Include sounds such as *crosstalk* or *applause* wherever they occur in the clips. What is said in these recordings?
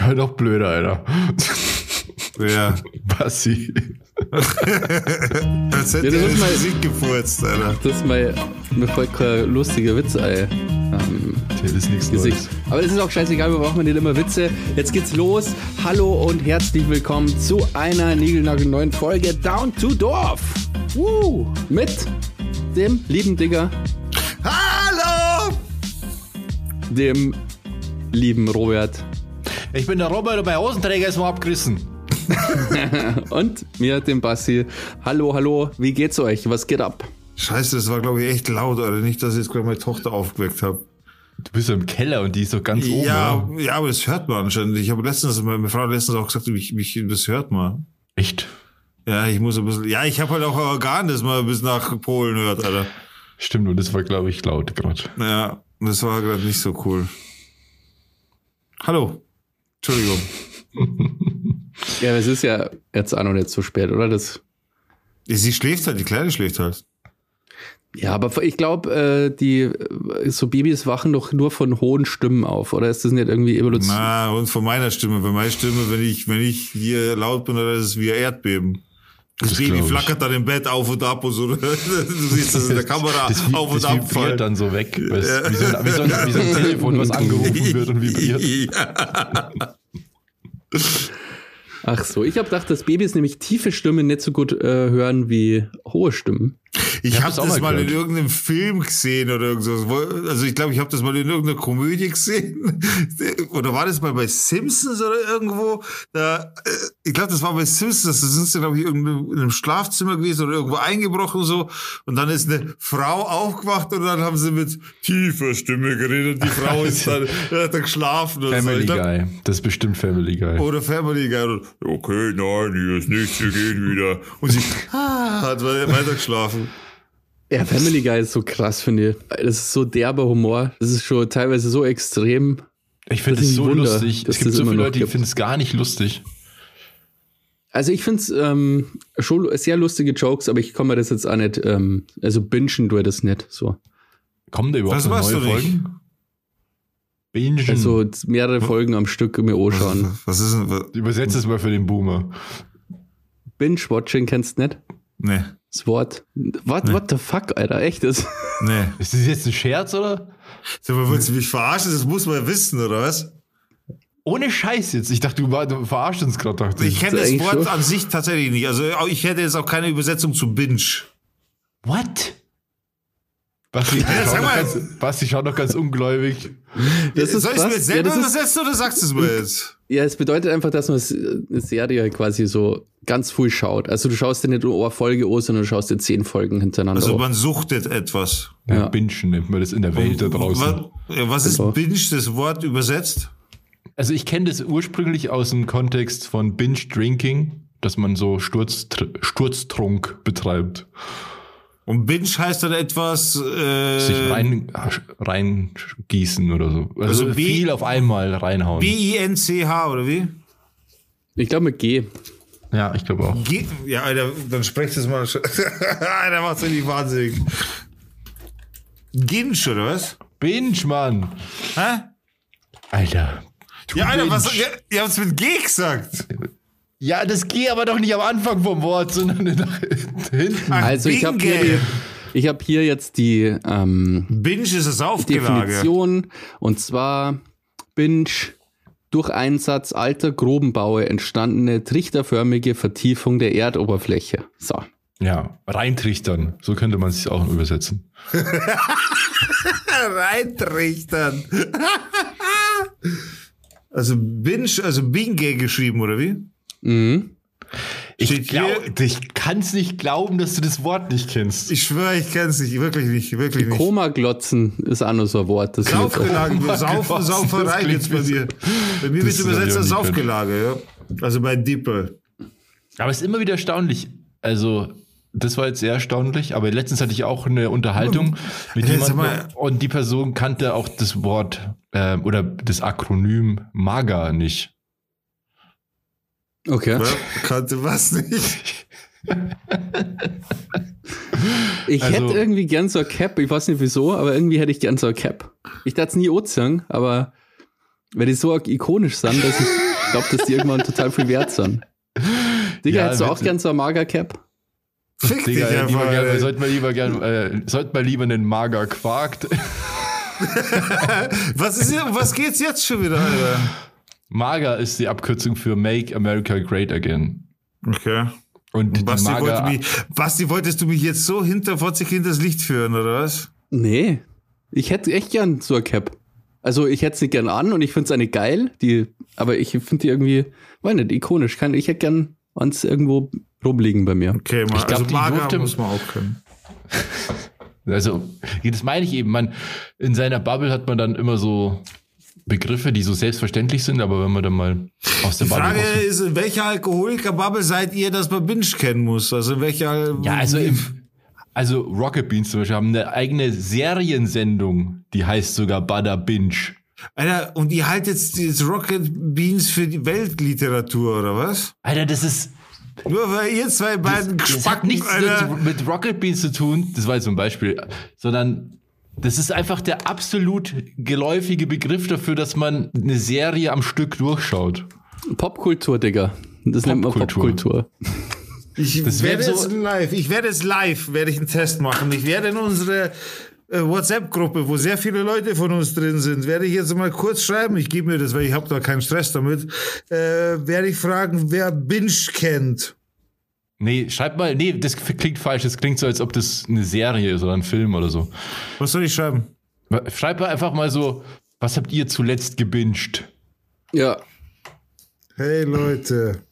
Schau noch blöder, Alter. Ja. *laughs* Bassi. Als hätte Ja, das ist das mal- Musik gefurzt, Alter. Das ist mein, mir kein lustiger Witz ein. Ähm, Das ist nichts Gesicht. Neues. Aber es ist auch scheißegal, wir brauchen nicht immer Witze. Jetzt geht's los. Hallo und herzlich willkommen zu einer neuen Folge Down to Dorf. Woo! Mit dem lieben Digger, Hallo! dem lieben Robert Ich bin der Robert und mein Hosenträger ist mal abgerissen. *laughs* und mir, dem Bassi. Hallo, hallo, wie geht's euch? Was geht ab? Scheiße, das war, glaube ich, echt laut, Alter. Nicht, dass ich jetzt gerade meine Tochter aufgeweckt habe. Du bist ja im Keller und die ist doch ganz oben. Ja, oder? ja, aber das hört man anscheinend. Ich habe letztens, meine Frau hat letztens auch gesagt, mich, mich, das hört man. Echt? Ja, ich muss ein bisschen, ja, ich habe halt auch ein Organ, das man bis nach Polen hört, Alter. Stimmt, und das war, glaube ich, laut gerade. Ja, das war gerade nicht so cool. Hallo. Entschuldigung. *laughs* Ja, es ist ja jetzt auch noch nicht so spät, oder? Das, Sie schläft halt, die Kleine schläft halt. ja, aber ich glaube, äh, die äh, so Babys wachen doch nur von hohen Stimmen auf, oder ist das nicht irgendwie Evolution? Na, und von meiner Stimme. Bei meiner Stimme, wenn ich, wenn ich hier laut bin, dann ist es wie ein Erdbeben. Das, Das Baby flackert dann im Bett auf und ab und so. *laughs* Du siehst das in der Kamera Das, auf und das ab. vibriert dann so weg. Wie, so ein, wie, so ein, wie so ein *laughs* Telefon, was angerufen wird und vibriert. Ja. Ach so, ich habe gedacht, dass Babys nämlich tiefe Stimmen nicht so gut äh, hören wie hohe Stimmen. Ich hab habe das mal mal in irgendeinem Film gesehen oder irgendwas. Also ich glaube, ich habe das mal in irgendeiner Komödie gesehen. *laughs* Oder war das mal bei Simpsons oder irgendwo? Da, äh, ich glaube, das war bei Simpsons. Da sind sie, glaube ich, in einem Schlafzimmer gewesen oder irgendwo eingebrochen so. Und dann ist eine Frau aufgewacht und dann haben sie mit tiefer Stimme geredet. Und die Frau *laughs* ist dann, hat dann geschlafen. Und so. Family Ich glaub, Guy. Das ist bestimmt Family Guy. oder Family Guy. Und, okay, nein, hier ist nichts, wir gehen wieder. Und sie *laughs* hat weiter geschlafen. Ja, Family Guy ist so krass, finde ich. Das ist so derber Humor. Das ist schon teilweise so extrem. Ich finde Das es so Wunder, lustig. Es gibt so immer viele Leute, die finden es gar nicht lustig. Also ich finde es ähm, schon sehr lustige Jokes, aber ich kann mir das jetzt auch nicht, ähm, also bingen tue das nicht so. Kommen da überhaupt Das noch machst neue du nicht. Folgen? Bingen. Also mehrere Folgen am Stück mir anschauen. Was, was ist denn? Was, Übersetzt es mal für den Boomer. Binge-Watching kennst du nicht? nee, Das Wort. What, what the fuck, Alter, echt? Das, nee. Ist das jetzt ein Scherz, oder? Sag mal, willst du mich verarschen? Das muss man ja wissen, oder was? Ohne Scheiß jetzt. Ich dachte, du, verarschst uns gerade. Ich kenne das eigentlich Wort schon. an sich tatsächlich nicht. Also ich hätte jetzt auch keine Übersetzung zu Binge. What? Basti, schaut noch mal. ganz, Basti schaut noch ganz ungläubig. das ist Soll ich es mir jetzt ja, selber das ist, übersetzen oder sagst du es mir jetzt? Ja, es bedeutet einfach, dass man eine Serie quasi so ganz früh schaut. Also du schaust dir nicht nur eine Folge an, sondern du schaust dir zehn Folgen hintereinander Also an. man suchtet etwas. Ja. Ja. Bingen nennt man das in der Welt da draußen. Was, was ist Genau. Binge, das Wort übersetzt? Also ich kenne das ursprünglich aus dem Kontext von Binge Drinking, dass man so Sturztr Sturztrunk betreibt. Und Binge heißt dann etwas... Äh, Sich rein, reingießen oder so. Also, Also B- viel auf einmal reinhauen. B-I-N-C-H oder wie? Ich glaube mit G. ja, ich glaube auch. Ge ja, Alter, dann sprecht es mal. *laughs* Alter, macht's richtig wahnsinnig. Ginsch, oder was? Binge, Mann. Hä? Alter. Ja, Alter, was, Binge. ihr, ihr habt's mit G gesagt. Ja, das geht aber doch nicht am Anfang vom Wort, sondern *laughs* nach hinten. Also ich habe hier, ich hab hier jetzt die ähm, Binge ist das Aufgelage. Definition und zwar Binge durch Einsatz alter Grubenbaue entstandene trichterförmige Vertiefung der Erdoberfläche. So. Ja, reintrichtern. So könnte man es sich auch übersetzen. *laughs* Reintrichtern. *laughs* also Binge, also Binge geschrieben, oder wie? Mhm. Ich, glaub, ich kann es nicht glauben, dass du das Wort nicht kennst. Ich schwöre, ich kenn's nicht. Wirklich nicht. Wirklich nicht. Koma-Glotzen ist auch noch so ein Wort. Das Saufgelage, Saufen, *laughs* Sauferei geht's bei mir. Bei mir wird übersetzt als Saufgelage, ja. Also bei Dippe. Aber es ist immer wieder erstaunlich. Also, das war jetzt sehr erstaunlich, aber letztens hatte ich auch eine Unterhaltung mit Ja, sag jemandem mal- und die Person kannte auch das Wort äh, oder das Akronym MAGA nicht. Okay. Ja, kannte was nicht. *laughs* Ich Also- hätte irgendwie gern so ein Cap. Ich weiß nicht wieso, aber irgendwie hätte ich gern so ein Cap. Ich dachte es nie sagen, aber weil die so ikonisch sind, dass ich glaube, dass die irgendwann total viel wert sind. Digga, Ja, hättest du auch gern so ein Mager-Cap? Fick dich Digga, einfach, lieber gern, sollte man lieber gern, äh, sollte man lieber einen Mager Quarkt. *laughs* *laughs* Was, ist hier, was geht's jetzt schon wieder, Alter? Mager ist die Abkürzung für Make America Great Again. Okay. Und die Basti, wollte Mager, mich, Basti, wolltest du mich jetzt so hinterfotzig hinters Licht führen, oder was? Nee. Ich hätte echt gern so ein Cap. Also ich hätte sie gern an und ich finde es eine geil, die, aber ich finde die irgendwie, weiß nicht, ikonisch. Kann, ich hätte gern ans irgendwo rumliegen bei mir. Okay, mal, Ich glaub, also die Mager durfte- muss man auch können. *laughs* also, das meine ich eben, man, in seiner Bubble hat man dann immer so Begriffe, die so selbstverständlich sind, aber wenn man dann mal aus der Die Bubble Frage raus- ist, in welcher Alkoholiker-Bubble seid ihr, dass man Binge kennen muss? Also in welcher... Ja, also im, also Rocket Beans zum Beispiel haben eine eigene Seriensendung, die heißt sogar Bada Binge. Alter, und ihr haltet jetzt Rocket Beans für die Weltliteratur, oder was? Alter, das ist, Nur weil ihr zwei beiden das hat Spacken, nichts Alter. mit, mit Rocket Beans zu tun, das war jetzt so ein Beispiel, sondern das ist einfach der absolut geläufige Begriff dafür, dass man eine Serie am Stück durchschaut. Popkultur, Digga. Das nennt man Popkultur. Popkultur. Ich Das werde so- jetzt live, ich werde jetzt live, werde ich einen Test machen. Ich werde in unsere äh, WhatsApp-Gruppe, wo sehr viele Leute von uns drin sind, werde ich jetzt mal kurz schreiben. Ich gebe mir das, weil ich habe da keinen Stress damit. Äh, werde ich fragen, wer Binge kennt. Nee, schreib mal, nee, das klingt falsch, das klingt so, als ob das eine Serie ist oder ein Film oder so. Was soll ich schreiben? Schreib mal einfach mal so, was habt ihr zuletzt gebinged? Ja. Hey Leute,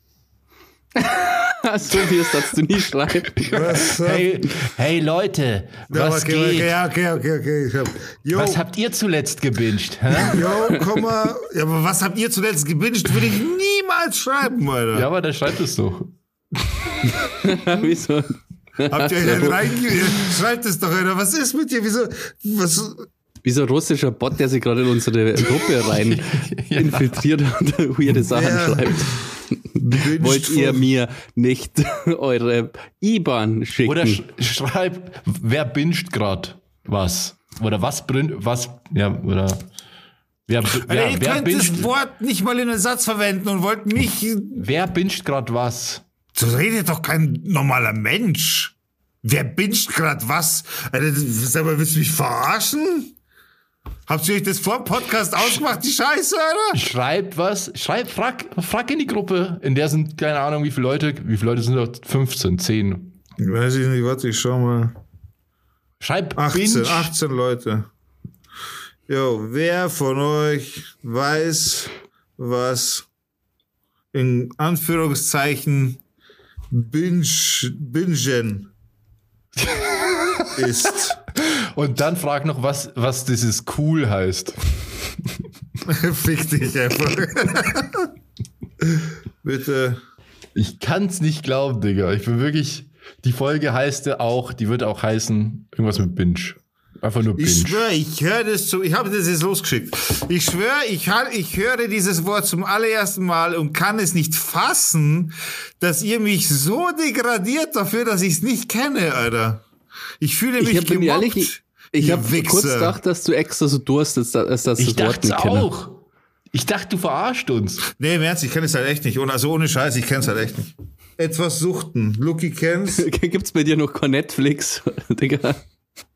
*laughs* so wie es das du nie schreibst. was, *laughs* habt- Hey, hey Leute, Ja, was okay, geht? okay, ja, okay, okay, okay. Ich hab, yo, Was habt ihr zuletzt gebinged? Hä? yo, komm mal. Ja, aber was habt ihr zuletzt gebinged? Würde ich niemals schreiben, Alter. Ja, aber dann schreibt es doch. *laughs* Wieso? Habt ihr denn reinge... Schreibt es doch, Alter. Was ist mit dir? Wieso? Was? Wie so ein russischer Bot, der sich gerade in unsere Gruppe rein *laughs* Ja. infiltriert und weirde Sachen Ja. schreibt. Wollt ihr mir nicht *laughs* eure IBAN schicken? Oder sch schreib, wer binget grad was? Oder was brin, was, ja, oder wer, Alter, wer, ihr wer, könnt das Wort nicht mal in einen Satz verwenden und wollt mich. wer binget grad was? So redet doch kein normaler Mensch. Wer binscht grad was? Alter, sag mal, willst du mich verarschen? Habt ihr euch das vor dem Podcast ausgemacht, die Scheiße, Alter? Schreib was, schreib, frag, frag in die Gruppe. In der sind, keine Ahnung, wie viele Leute, wie viele Leute sind da? 15, 10. Weiß ich nicht, warte, ich schau mal. Schreib 18, binge. 18 Leute. Jo, wer von euch weiß, was in Anführungszeichen Binge, Bingen *laughs* ist? Und dann frag noch, was, was dieses cool heißt. *laughs* Fick dich einfach. *laughs* Bitte. Ich kann's nicht glauben, Digga. Ich bin wirklich, die Folge heißt ja auch, die wird auch heißen, irgendwas mit Binge. Einfach nur Binge. Ich schwöre, ich höre das zu. Ich habe das jetzt losgeschickt. Ich schwöre, ich, hal- ich höre dieses Wort zum allerersten Mal und kann es nicht fassen, dass ihr mich so degradiert dafür, dass ich es nicht kenne, Alter. Ich fühle mich Ich gemobbt. ehrlich, ich, ich habe kurz gedacht, dass du extra so durstest, dass, dass ich das Wort dachte nicht kenne. auch. Ich dachte, du verarscht uns. Nee, im Ernst, ich kenne es halt echt nicht. Und also ohne Scheiß, ich kenne es halt echt nicht. Etwas suchten. Lucky kennt's. *laughs* Gibt's bei dir noch kein Netflix, *laughs* Digga?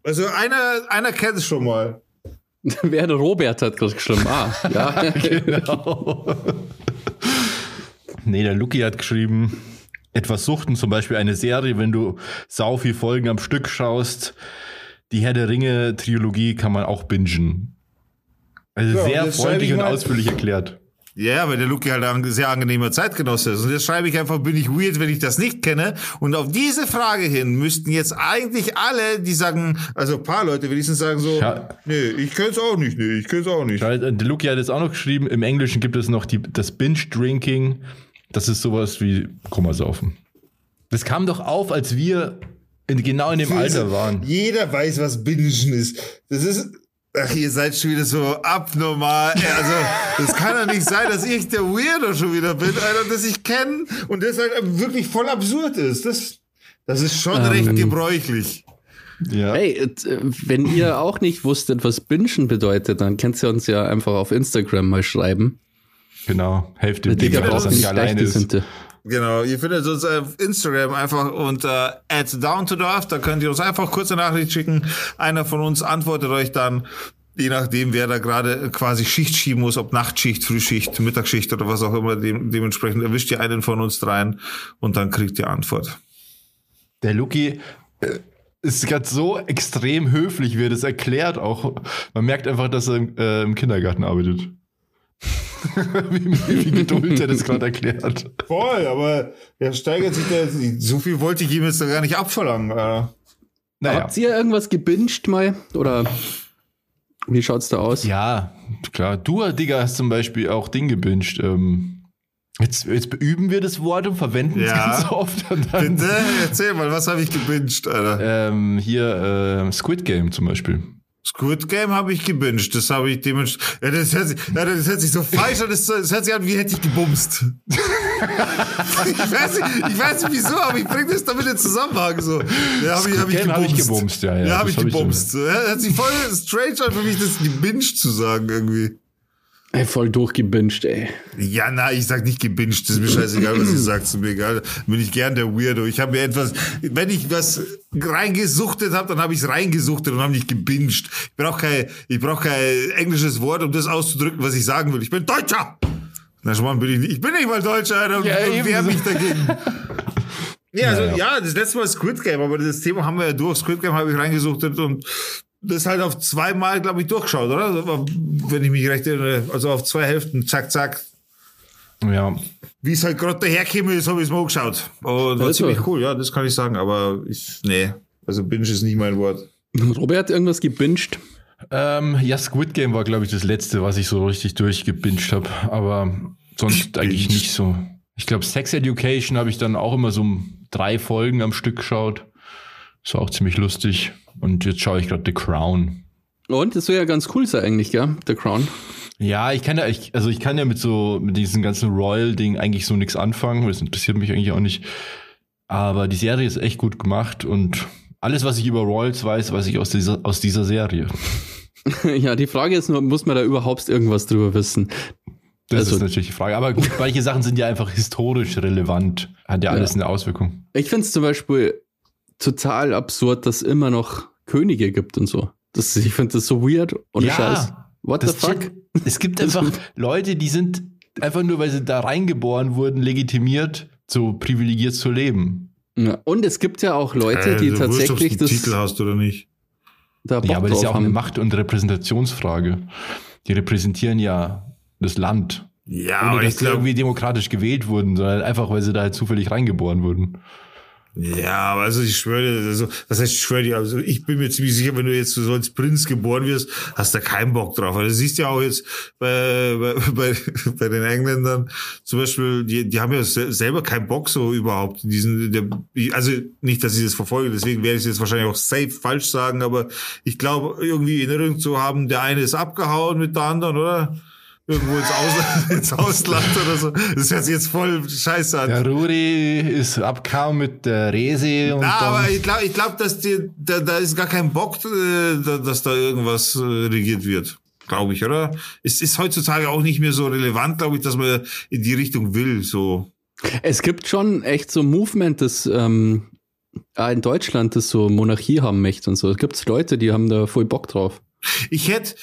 Also einer, einer kennt es schon mal. *laughs* Wer der Robert hat gerade geschrieben. Ah, ja. *laughs* Genau. nee, der Lucky hat geschrieben, etwas suchten, zum Beispiel eine Serie, wenn du sau viel Folgen am Stück schaust. Die Herr der Ringe Trilogie kann man auch bingen. Also Ja, sehr freundlich ich und mal- ausführlich erklärt. Ja, weil der Lucky halt ein sehr angenehmer Zeitgenosse ist. Und jetzt schreibe ich einfach, bin ich weird, wenn ich das nicht kenne. Und auf diese Frage hin müssten jetzt eigentlich alle, die sagen, also ein paar Leute wenigstens sagen so, Ja. nee, ich kenn's auch nicht, nee, ich kenn's auch nicht. Der Lucky hat jetzt auch noch geschrieben, im Englischen gibt es noch die, das Binge-Drinking. Das ist sowas wie Kummersaufen. Das kam doch auf, als wir in, genau in dem Alter waren. Jeder weiß, was Bingen ist. Das ist, ach, ihr seid schon wieder so abnormal. Ja, Also, das kann doch nicht sein, dass ich der Weirdo schon wieder bin, Alter, das ich kenne und das halt wirklich voll absurd ist. Das, das ist schon Ähm. recht gebräuchlich. Ja. Hey, äh, wenn ihr auch nicht wusstet, was Bingen bedeutet, dann könnt ihr uns ja einfach auf Instagram mal schreiben. Genau. Helft dem Der Digga dass braucht er nicht alleine ist. Gleichgesinnte. Genau, ihr findet uns auf Instagram einfach unter @downtodorf. Da könnt ihr uns einfach kurze Nachricht schicken. Einer von uns antwortet euch dann, je nachdem, wer da gerade quasi Schicht schieben muss, ob Nachtschicht, Frühschicht, Mittagsschicht oder was auch immer. Dem, dementsprechend erwischt ihr einen von uns dreien und dann kriegt ihr Antwort. Der Luki äh, ist gerade so extrem höflich, wie er das erklärt. Auch man merkt einfach, dass er im, äh, im Kindergarten arbeitet. Wie, wie, geduldig er das gerade erklärt. Voll, aber er steigert sich da. So viel wollte ich ihm jetzt da gar nicht abverlangen. Äh, Naja. Habt ihr irgendwas gebinged mal? Oder wie schaut's da aus? Ja, klar. Du, Digga, hast zum Beispiel auch Ding gebinged. Ähm, jetzt, jetzt üben wir das Wort und verwenden es Ja. ganz *laughs* oft. Und dann, Bitte, erzähl mal, was habe ich gebinged, Alter? ähm, hier äh, Squid Game zum Beispiel. Squid Game habe ich gebinged. Das habe ich dementsprechend. Ja, das, hört sich, ja, das hört sich so falsch an. Das, das hört sich an, wie hätte ich gebumst. ich, weiß nicht, ich weiß nicht wieso, aber ich bringe das damit in Zusammenhang. So. Ja, habe ich, hab ich gebumst. hab ich gebumst, ja, ja, Ja, habe ich hab ich gebumst. So, hört sich voll strange an für mich, das gebinged zu sagen irgendwie. Ey, voll durchgebinged, ey. Ja, na, ich sag nicht gebinged, das ist mir scheißegal, was ihr *clears throat* sagt, ist mir egal. Bin ich gern der Weirdo. Ich habe mir etwas, wenn ich was reingesuchtet habe, dann habe ich es reingesuchtet und habe nicht gebinged. Ich brauche kein, ich brauche kein englisches Wort, um das auszudrücken, was ich sagen will. Ich bin Deutscher. Na, schon mal bin ich nicht. Ich bin nicht mal Deutscher, Alter. Ja, und wer ebenso. mich dagegen? *laughs* Ja, also, Naja. ja, das letzte Mal Squid Game, aber das Thema haben wir ja durch. Squid Game habe ich reingesuchtet und das halt auf zweimal, glaube ich, durchgeschaut, oder? Also, Wenn ich mich recht erinnere. Also auf zwei Hälften, zack, zack. Ja. Wie es halt gerade daherkäme, ist, habe ich es mal geschaut. Und war Also. ziemlich cool, ja, das kann ich sagen. Aber ich, nee, also Binge ist nicht mein Wort. Robert hat irgendwas gebinged. Ähm, ja, Squid Game war, glaube ich, das letzte, was ich so richtig durchgebinged habe. Aber sonst eigentlich nicht so. Ich glaube, Sex Education habe ich dann auch immer so drei Folgen am Stück geschaut. Das war auch ziemlich lustig. Und jetzt schaue ich gerade The Crown. Und das soll ja ganz cool sein eigentlich, gell? The Crown. Ja, ich kann ja, ich, also ich kann ja mit so, mit diesem ganzen Royal-Ding eigentlich so nichts anfangen. Das interessiert mich eigentlich auch nicht. Aber die Serie ist echt gut gemacht und alles, was ich über Royals weiß, weiß ich aus dieser, aus dieser Serie. *laughs* ja, die Frage ist nur, muss man da überhaupt irgendwas drüber wissen? Das Also- ist natürlich die Frage. Aber gut, *laughs* manche Sachen sind ja einfach historisch relevant. Hat ja alles Ja. eine Auswirkung. Ich finde es zum Beispiel total absurd, dass es immer noch Könige gibt und so. Das, ich finde das so weird. Ohne Ja, Scheiß. What the Das fuck? Es gibt *laughs* einfach Leute, die sind einfach nur, weil sie da reingeboren wurden, legitimiert, so privilegiert zu leben. Ja. Und es gibt ja auch Leute, die Äh, tatsächlich einen das Titel hast oder nicht. da Bock ja, aber das ist ja auch eine haben. Macht- und Repräsentationsfrage. Die repräsentieren ja das Land. Ja, Ohne aber dass ich die glaube, irgendwie demokratisch gewählt wurden, sondern einfach, weil sie da halt zufällig reingeboren wurden. Ja, also ich schwöre, also, das heißt, ich schwöre dir, also ich bin mir ziemlich sicher, wenn du jetzt so als Prinz geboren wirst, hast du keinen Bock drauf. Also, siehst ja auch jetzt bei, bei, *laughs* bei, bei den Engländern zum Beispiel, die, die haben ja se- selber keinen Bock so überhaupt. Diesen, der, also nicht, dass ich das verfolge, deswegen werde ich es jetzt wahrscheinlich auch safe falsch sagen, aber ich glaube, irgendwie in Erinnerung zu haben, der eine ist abgehauen mit der anderen, oder? Irgendwo ins Ausland, *laughs* ins Ausland oder so. Das hört sich jetzt voll scheiße an. Der Ruri ist abkaum mit der Rese und Na, aber ich glaube, ich glaub, dass die, da, da ist gar kein Bock, äh, da- dass da irgendwas äh, regiert wird. Glaube ich, oder? Es ist heutzutage auch nicht mehr so relevant, glaube ich, dass man in die Richtung will. So. Es gibt schon echt so Movement, das ähm, in Deutschland das so Monarchie haben möchte und so. Es gibt Leute, die haben da voll Bock drauf. Ich hätte,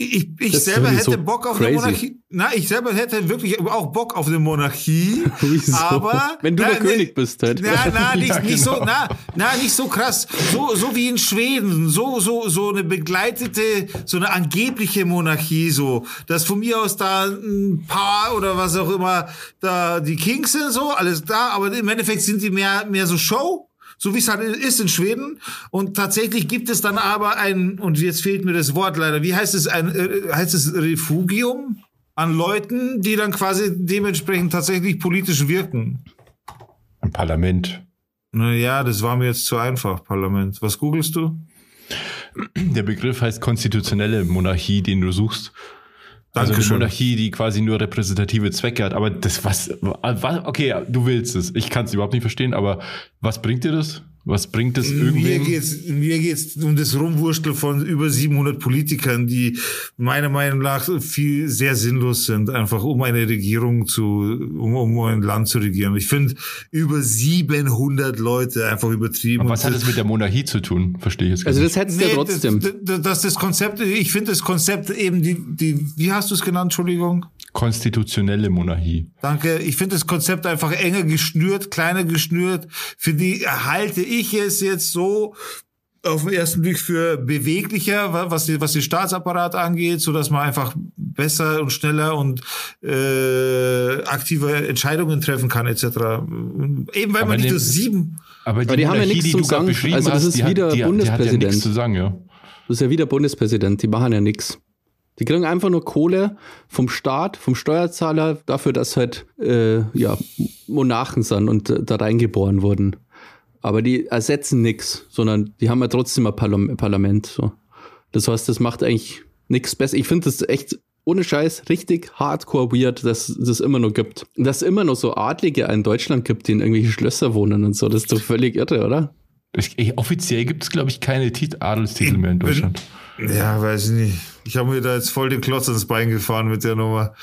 ich, ich Das selber hätte Bock auf crazy. eine Monarchie. Na, ich selber hätte wirklich auch Bock auf eine Monarchie. *laughs* Wieso? Aber Wenn du na, der ne- König bist halt. Na, na, *laughs* nicht, Ja, nicht so, genau. na, na, nicht so krass. So, so wie in Schweden. So, so, so eine begleitete, so eine angebliche Monarchie, so. Dass von mir aus da ein Paar oder was auch immer, da die Kings sind, so, alles da. Aber im Endeffekt sind die mehr, mehr so Show. So wie es halt ist in Schweden. Und tatsächlich gibt es dann aber ein, und jetzt fehlt mir das Wort leider, wie heißt es, ein, äh, heißt es Refugium? An Leuten, die dann quasi dementsprechend tatsächlich politisch wirken. ein Parlament. Naja, das war mir jetzt zu einfach, Parlament. Was googelst du? Der Begriff heißt konstitutionelle Monarchie, den du suchst. Also eine. Monarchie, die quasi nur repräsentative Zwecke hat. Aber das was, was okay, du willst es. Ich kann es überhaupt nicht verstehen, aber was bringt dir das? Was bringt es Mir irgendwem? geht's, mir geht's um das Rumwurschteln von über 700 Politikern, die meiner Meinung nach viel sehr sinnlos sind, einfach um eine Regierung zu, um, um ein Land zu regieren. Ich finde über 700 Leute einfach übertrieben. Aber was hat das mit der Monarchie zu tun? Verstehe ich jetzt gar Also nicht. das hättest du ja trotzdem. Das, das, das, das Konzept, ich finde das Konzept eben die, die, wie hast du es genannt, Entschuldigung? Konstitutionelle Monarchie. Danke. Ich finde das Konzept einfach enger geschnürt, kleiner geschnürt. Für die halte ich es jetzt so auf den ersten Blick für beweglicher, wa- was, die, was den Staatsapparat angeht, so dass man einfach besser und schneller und äh, aktive Entscheidungen treffen kann, etc. Eben weil Aber man nicht nur sieben. Aber die, die haben ja nichts die gerade Sagen. Also das hast, ist die hat- wieder die, Die hat ja Bundespräsident. nichts zu sagen, ja. Das ist ja wieder Bundespräsident, die machen ja nix. Die kriegen einfach nur Kohle vom Staat, vom Steuerzahler, dafür, dass halt äh, ja, Monarchen sind und äh, da reingeboren wurden. Aber die ersetzen nix, sondern die haben ja trotzdem ein Parlam Parlament. So. Das heißt, das macht eigentlich nichts besser. Ich finde das echt ohne Scheiß richtig hardcore weird, dass es das immer noch gibt. Und dass es immer noch so Adlige in Deutschland gibt, die in irgendwelche Schlösser wohnen und so. Das ist doch völlig irre, oder? Ich, ich, offiziell gibt es, glaube ich, keine Tit Adelstitel mehr in Deutschland. Ja, weiß ich nicht. Ich habe mir da jetzt voll den Klotz ins Bein gefahren mit der Nummer.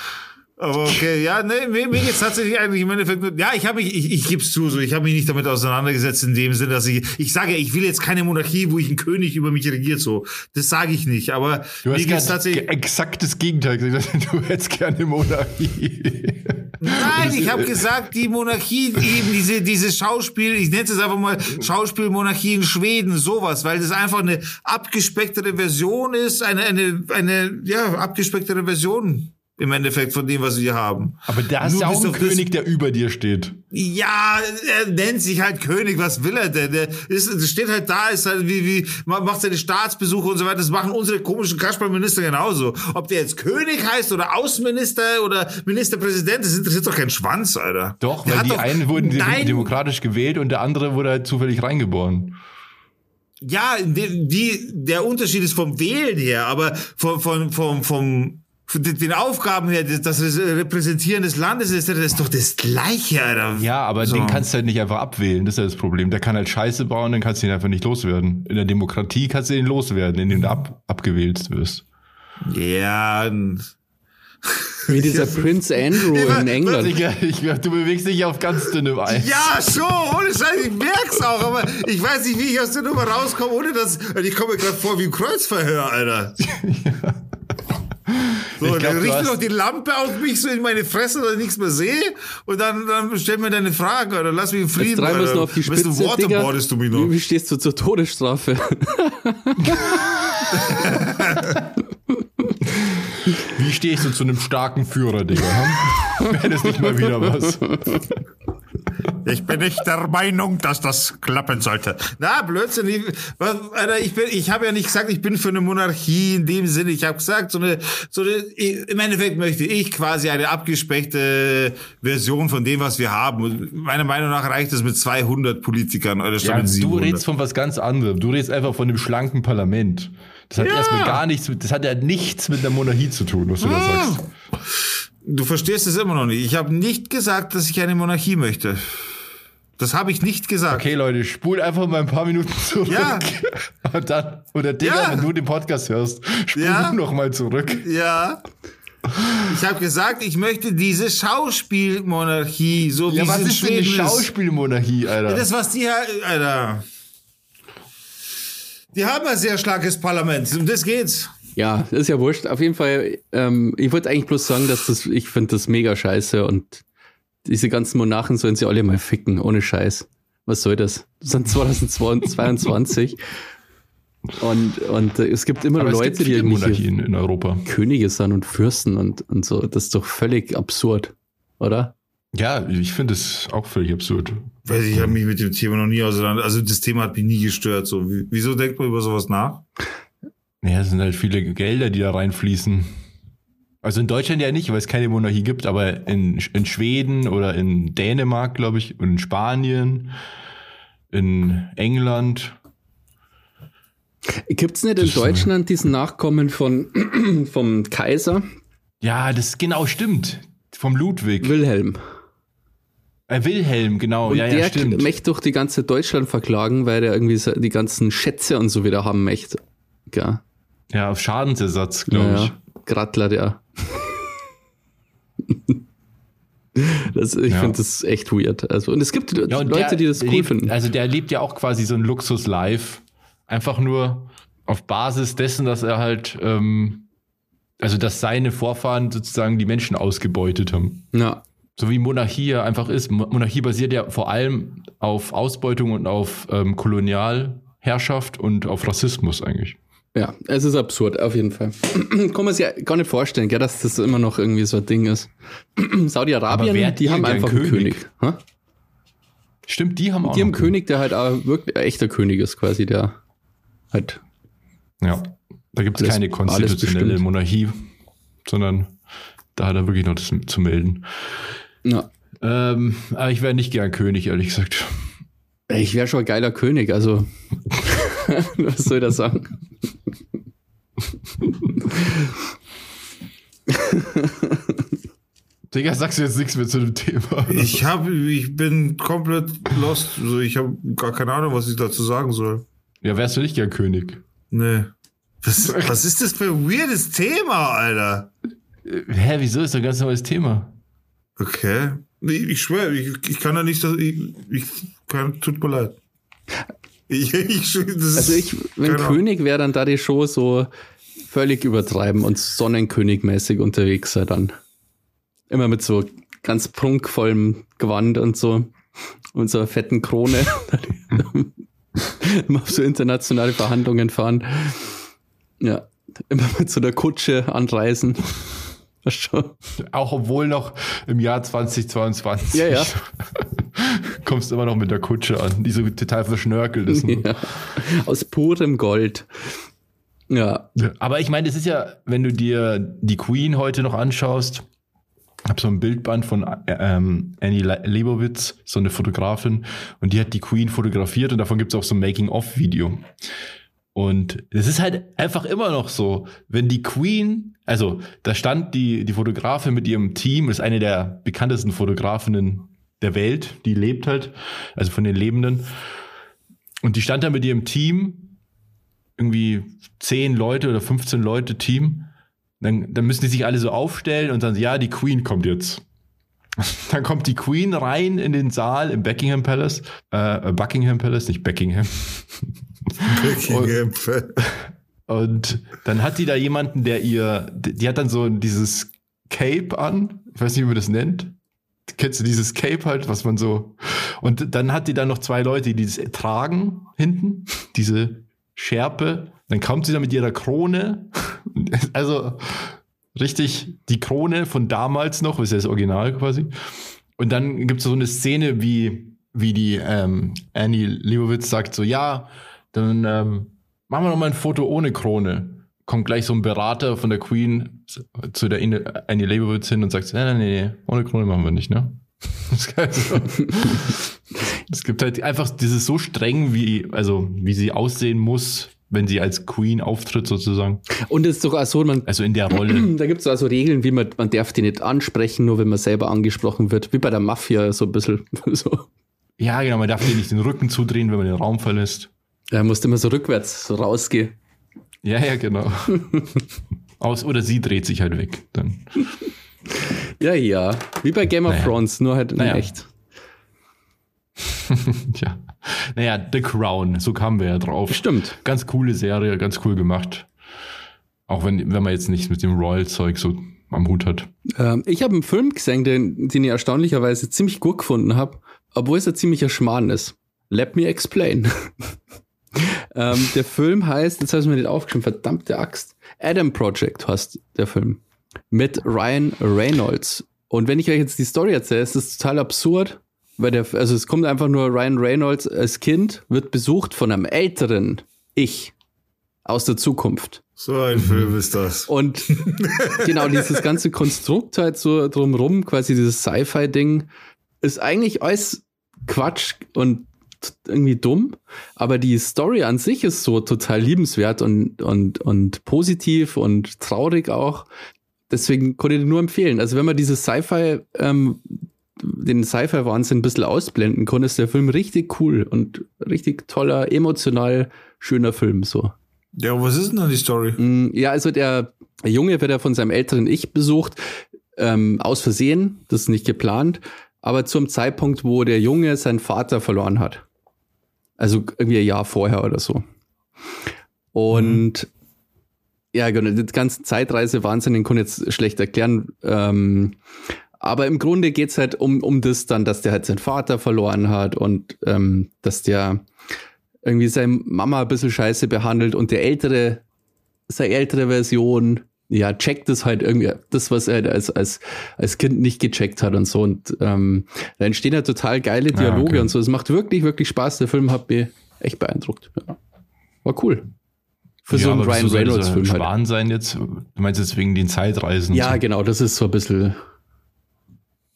Aber okay, ja, nee, mir, mir geht's tatsächlich eigentlich im Endeffekt nur, ja, ich habe mich, ich, ich gebe zu, so, ich habe mich nicht damit auseinandergesetzt in dem Sinne, dass ich, ich sage, ich will jetzt keine Monarchie, wo ich ein König über mich regiert, so. Das sage ich nicht, aber Du mir geht's tatsächlich, exakt das Gegenteil gesagt. *laughs* Du hättest gerne Monarchie. nein, ich habe gesagt, die Monarchie, eben diese, diese Schauspiel, ich nenne es einfach mal Schauspielmonarchie in Schweden, sowas, weil das einfach eine abgespecktere Version ist, eine, eine, eine, ja, abgespecktere Version im Endeffekt von dem, was wir haben. Aber da ist ja auch ein König, der über dir steht. Ja, er nennt sich halt König, was will er denn? Der ist, steht halt da, ist halt wie, wie, ma- macht seine Staatsbesuche und so weiter. Das machen unsere komischen Kasperlminister genauso. Ob der jetzt König heißt oder Außenminister oder Ministerpräsident, das interessiert doch keinen Schwanz, Alter. Doch, Der weil die doch- einen wurden Nein, demokratisch gewählt und der andere wurde halt zufällig reingeboren. Ja, die, die, der Unterschied ist vom Wählen her, aber vom, vom, vom, vom, den den Aufgaben her, das, Repräsentieren des Landes ist, das ist doch das Gleiche, Alter. Ja, aber So. den kannst du halt nicht einfach abwählen. Das ist ja das Problem. Der kann halt Scheiße bauen, dann kannst du ihn einfach nicht loswerden. In der Demokratie kannst du ihn loswerden, indem du ab, abgewählt wirst. Ja, Wie dieser *laughs* Prince Andrew in England. Ich, ich, du bewegst dich auf ganz dünnem Eis. Ja, schon, ohne Scheiß, ich merk's auch, aber ich weiß nicht, wie ich aus der Nummer rauskomme, ohne dass, ich komme mir gerade vor wie ein Kreuzverhör, Alter. *laughs* *laughs* So, dann glaub, du richte doch die Lampe auf mich so in meine Fresse, dass ich nichts mehr sehe und dann, dann stell mir deine Fragen oder lass mich in Jetzt Frieden. Alter. noch auf die Spitze, du, Digga. waterboardest du mich noch. Wie, wie stehst du zur Todesstrafe? Wie stehst du zu einem starken Führer, Digga? hm? Wäre das nicht mal wieder was? Ich bin nicht der Meinung, dass das klappen sollte. Na, Blödsinn. Ich, was, Alter, ich, bin, ich habe ja nicht gesagt, ich bin für eine Monarchie in dem Sinne. Ich habe gesagt, so eine, so eine, im Endeffekt möchte ich quasi eine abgespeckte Version von dem, was wir haben. Und meiner Meinung nach reicht es mit 200 Politikern oder Ja, mit du 700. redest von was ganz anderem. Du redest einfach von dem schlanken Parlament. Das hat Ja. erstmal gar nichts, mit- das hat ja nichts mit der Monarchie zu tun, was du da sagst. Du verstehst es immer noch nicht. Ich habe nicht gesagt, dass ich eine Monarchie möchte. Das habe ich nicht gesagt. Okay, Leute, spul einfach mal ein paar Minuten zurück. Ja. *laughs* Und dann, oder Digga, Ja. wenn du den Podcast hörst, spul Ja. du noch mal zurück. Ja. Ich habe gesagt, ich möchte diese Schauspielmonarchie, so wie Ja, sie was in ist denn eine. Schauspielmonarchie, Alter? Das, was die, Alter. Die haben ein sehr starkes Parlament. Um das geht's. Ja, ist ja wurscht. Auf jeden Fall, ähm, ich wollte eigentlich bloß sagen, dass das, ich finde das mega scheiße und diese ganzen Monarchen sollen sie alle mal ficken, ohne Scheiß. Was soll das? Das sind 2022 und, und äh, es gibt immer Aber Leute, gibt die Monarchien in Europa. Könige sind und Fürsten und, und so. Das ist doch völlig absurd, oder? Ja, ich finde es auch völlig absurd. Weiß ich, ich habe mich mit dem Thema noch nie auseinander. Also das Thema hat mich nie gestört. So, Wie- wieso denkt man über sowas nach? Naja, es sind halt viele Gelder, die da reinfließen. Also in Deutschland ja nicht, weil es keine Monarchie gibt, aber in, in Schweden oder in Dänemark, glaube ich, und in Spanien, in England. Gibt's nicht in Das. Deutschland diesen Nachkommen von, *clears throat* vom Kaiser Ja, das genau stimmt. Vom Ludwig. Wilhelm? Äh, Wilhelm, genau. Und ja, der ja, stimmt. möchte durch die ganze Deutschland verklagen, weil der irgendwie die ganzen Schätze und so wieder haben möchte. Ja, Ja, auf Schadensersatz, glaube ja, ich. ja. Grattler, der. *laughs* das, ich Ja. finde das echt weird. Also, und es gibt Ja, und Leute, der die das cool lebt, finden. Also der lebt ja auch quasi so ein Luxus-Life. Einfach nur auf Basis dessen, dass er halt, ähm, also dass seine Vorfahren sozusagen die Menschen ausgebeutet haben. Ja, So wie Monarchie ja einfach ist. Mo- Monarchie basiert ja vor allem auf Ausbeutung und auf ähm, Kolonialherrschaft und auf Rassismus eigentlich. Ja, es ist absurd, auf jeden Fall. *clears throat* Kann man sich ja gar nicht vorstellen, gell, dass das immer noch irgendwie so ein Ding ist. *clears throat* Saudi-Arabien, die haben einfach einen König? Hä? Stimmt, die haben auch Die haben einen König, der halt auch wirklich ein echter König ist, quasi, der halt. Ja, da gibt es keine konstitutionelle. Monarchie, sondern da hat er wirklich noch das zu melden. Ja. Ähm, aber ich wäre nicht gern König, ehrlich gesagt. Ich wäre schon ein geiler König, also. *laughs* *laughs* was soll ich da sagen? Digga, sagst du jetzt nichts mehr zu dem Thema? Ich habe, ich bin komplett lost. Also ich habe gar keine Ahnung, was ich dazu sagen soll. Ja, wärst du nicht gern König? Nee. Was, was ist das für ein weirdes Thema, Alter? Hä, wieso ist das ein ganz neues Thema? Okay. Nee, ich schwöre, ich, ich kann da nicht, ich, ich kann, tut mir leid. Ich, ich, Also ich, wenn. König wäre, dann da die Show so völlig übertreiben und Sonnenkönigmäßig unterwegs sei dann. Immer mit so ganz prunkvollem Gewand und so und so einer fetten Krone. *laughs* immer auf so internationale Verhandlungen fahren. Ja, immer mit so einer Kutsche anreisen. Auch obwohl noch im Jahr 2022 Ja, ja. *laughs* kommst du immer noch mit der Kutsche an, die so total verschnörkelt ist. Ja. Aus purem Gold. Ja, Aber ich meine, es ist ja, wenn du dir die Queen heute noch anschaust, habe so ein Bildband von äh, ähm, Annie Le- Leibovitz, so eine Fotografin, und die hat die Queen fotografiert und davon gibt es auch so ein Making-of-Video. Und es ist halt einfach immer noch so, wenn die Queen, also da stand die, die Fotografin mit ihrem Team, ist eine der bekanntesten Fotografinnen der Welt, die lebt halt, also von den Lebenden. Und die stand da mit ihrem Team, irgendwie 10 Leute oder 15 Leute Team, dann, dann müssen die sich alle so aufstellen und dann, ja, die Queen kommt jetzt. *laughs* Dann kommt die Queen rein in den Saal im Buckingham Palace, äh, Buckingham Palace, nicht Buckingham. *laughs* Buckingham. Und dann hat die da jemanden, der ihr, die hat dann so dieses Cape an, ich weiß nicht, wie man das nennt. Kennst du dieses Cape halt, was man so. Und dann hat die dann noch zwei Leute, die das tragen hinten, diese Schärpe. Dann kommt sie da mit ihrer Krone. *laughs* Also richtig die Krone von damals noch, ist ja das Original quasi. Und dann gibt es so eine Szene, wie, wie die ähm, Annie Leibovitz sagt: so, ja, dann ähm, machen wir noch mal ein Foto ohne Krone. Kommt gleich so ein Berater von der Queen zu der Annie Leibovitz hin und sagt: Nee, nee, nee, nee, ohne Krone machen wir nicht, ne? Es gibt halt einfach dieses so streng, wie, also, wie sie aussehen muss, wenn sie als Queen auftritt, sozusagen. und es ist sogar so, man, Also in der Rolle. *clears throat* da gibt es also Regeln, wie man, man darf die nicht ansprechen, nur wenn man selber angesprochen wird, wie bei der Mafia so ein bisschen. *laughs* So. Ja, genau, man darf dir nicht den Rücken zudrehen, wenn man den Raum verlässt. Da musste immer so rückwärts so rausgehen. Ja, ja, genau. *laughs* Aus, oder sie dreht sich halt weg. Dann. Ja, ja. Wie bei Game of Naja. Thrones, nur halt in Naja. echt. *laughs* ja. Naja, The Crown, so kamen wir ja drauf. Stimmt. Ganz coole Serie, ganz cool gemacht. Auch wenn, wenn man jetzt nichts mit dem Royal-Zeug so am Hut hat. Ähm, ich habe einen Film gesehen, den, den ich erstaunlicherweise ziemlich gut gefunden habe, obwohl es ein ziemlicher Schmarrn ist. Let me explain. *laughs* ähm, der Film heißt, jetzt habe ich mir nicht aufgeschrieben, verdammte Axt. Adam Project heißt der Film. Mit Ryan Reynolds. Und wenn ich euch jetzt die Story erzähle, ist das total absurd, weil der, also es kommt einfach nur Ryan Reynolds als Kind, wird besucht von einem älteren Ich aus der Zukunft. So ein Film ist das. Und genau, dieses ganze Konstrukt halt so drumrum, quasi dieses Sci-Fi-Ding, ist eigentlich alles Quatsch und irgendwie dumm, aber die Story an sich ist so total liebenswert und, und, und positiv und traurig auch. Deswegen konnte ich nur empfehlen. Also wenn man dieses Sci-Fi ähm, den Sci-Fi-Wahnsinn ein bisschen ausblenden kann, ist der Film richtig cool und richtig toller, emotional schöner Film so. Ja, was ist denn dann die Story? Mm, Ja, also der Junge wird ja von seinem älteren Ich besucht, ähm, aus Versehen, das ist nicht geplant, aber zum Zeitpunkt, wo der Junge seinen Vater verloren hat. Also irgendwie ein Jahr vorher oder so. Und ja, genau, die ganze Zeitreise-Wahnsinn, den kann ich jetzt schlecht erklären. Ähm, aber im Grunde geht's halt um, um das dann, dass der halt seinen Vater verloren hat und ähm, dass der irgendwie seine Mama ein bisschen scheiße behandelt und der ältere, seine ältere Version, ja, checkt es halt irgendwie, das, was er halt als, als, als Kind nicht gecheckt hat und so. Und ähm, da entstehen ja total geile Dialoge okay. und so. Es macht wirklich, wirklich Spaß. Der Film hat mich echt beeindruckt. Ja. War cool. Für so einen Ryan Reynolds-Film halt. Schwan sein jetzt? Du meinst jetzt wegen den Zeitreisen? Ja, so? genau, das ist so ein bisschen.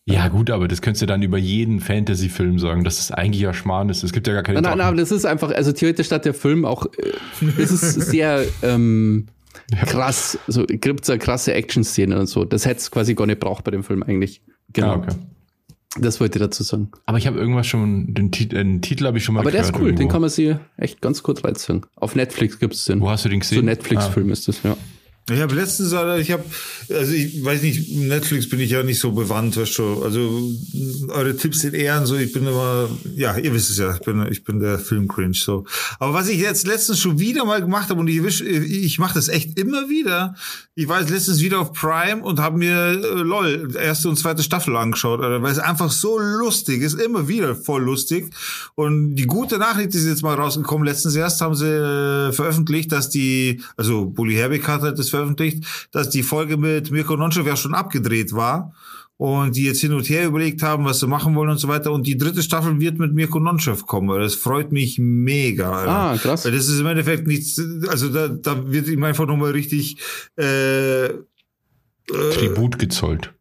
Ja, gut, aber das könntest du dann über jeden Fantasy-Film sagen, dass das eigentlich ja Schmarrn ist. Es gibt ja gar keine Nein, nein, nein, aber das ist einfach, also theoretisch hat der Film auch, äh, es ist sehr ähm, *laughs* krass, so gibt es eine krasse Action-Szene und so. Das hätte es quasi gar nicht braucht bei dem Film eigentlich. Genau. Ah, okay. Das wollte ich dazu sagen. Aber ich habe irgendwas schon, den, Tit äh, den Titel habe ich schon mal Aber der gehört. ist cool, den irgendwo. kann man sich echt ganz kurz reinziehen. Auf Netflix gibt es den. Wo hast du den So gesehen? Netflix-Film ist das, ja. Ich habe letztens, äh, ich habe, also ich weiß nicht, Netflix bin ich ja nicht so bewandt, weißt du. Also eure Tipps sind eher so, ich bin immer, ja, ihr wisst es ja, ich bin, ich bin der Filmcringe so. Aber was ich jetzt letztens schon wieder mal gemacht habe und ich, wisch- ich mache das echt immer wieder. Ich war jetzt letztens wieder auf Prime und habe mir äh, LOL erste und zweite Staffel angeschaut, Alter, weil es einfach so lustig ist, immer wieder voll lustig. Und die gute Nachricht ist jetzt mal rausgekommen. Letztens erst haben sie äh, veröffentlicht, dass die, also Bully Herbig hat halt das veröffentlicht, dass die Folge mit Mirko Nonchev ja schon abgedreht war. Und die jetzt hin und her überlegt haben, was sie machen wollen und so weiter. Und die dritte Staffel wird mit Mirko Nonchev kommen. Das freut mich mega. Alter. Ah, krass. Weil das ist im Endeffekt nichts, also da, da wird ihm einfach nochmal richtig äh, äh, Tribut gezollt.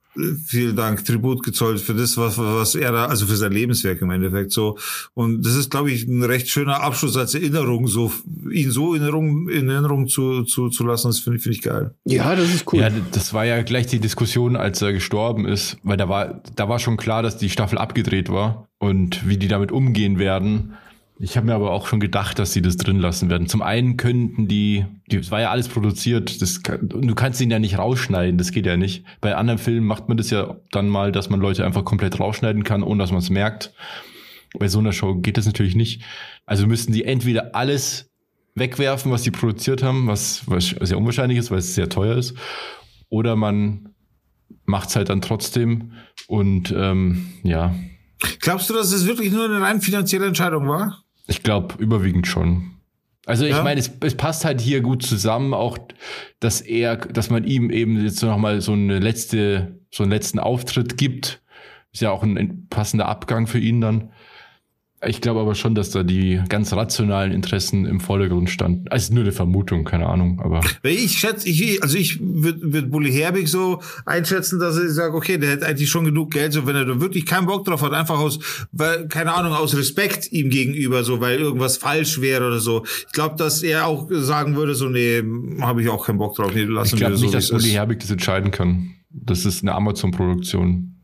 Vielen Dank, Tribut gezollt für das, was, was er da, also für sein Lebenswerk im Endeffekt so. Und das ist, glaube ich, ein recht schöner Abschluss als Erinnerung, so, ihn so in Erinnerung, in Erinnerung zu, zu, zu lassen, das finde ich, finde ich geil. Ja, das ist cool. Ja, das war ja gleich die Diskussion, als er gestorben ist, weil da war, da war schon klar, dass die Staffel abgedreht war und wie die damit umgehen werden. Ich habe mir aber auch schon gedacht, dass sie das drin lassen werden. Zum einen könnten die, es war ja alles produziert, das, du kannst ihn ja nicht rausschneiden, das geht ja nicht. Bei anderen Filmen macht man das ja dann mal, dass man Leute einfach komplett rausschneiden kann, ohne dass man es merkt. Bei so einer Show geht das natürlich nicht. Also müssten die entweder alles wegwerfen, was sie produziert haben, was, was sehr unwahrscheinlich ist, weil es sehr teuer ist, oder man macht es halt dann trotzdem und ähm, ja, Glaubst du, dass es wirklich nur eine rein finanzielle Entscheidung war? Ich glaube überwiegend schon. Also ich Ja? meine, es, es passt halt hier gut zusammen, auch dass er, dass man ihm eben jetzt noch mal so eine letzte, so einen letzten Auftritt gibt, ist ja auch ein passender Abgang für ihn dann. Ich glaube aber schon, dass da die ganz rationalen Interessen im Vordergrund standen. Also nur eine Vermutung, keine Ahnung, aber ich schätze, ich, also ich würde würd Bully Herbig so einschätzen, dass ich sage, okay, der hätte eigentlich schon genug Geld, so wenn er da wirklich keinen Bock drauf hat, einfach aus, weil, keine Ahnung, aus Respekt ihm gegenüber, so weil irgendwas falsch wäre oder so. Ich glaube, dass er auch sagen würde, so, nee, habe ich auch keinen Bock drauf, nee, ich lassen glaube wir so, nicht, wie dass es Uli ist. Herbig das entscheiden kann. Das ist eine Amazon-Produktion.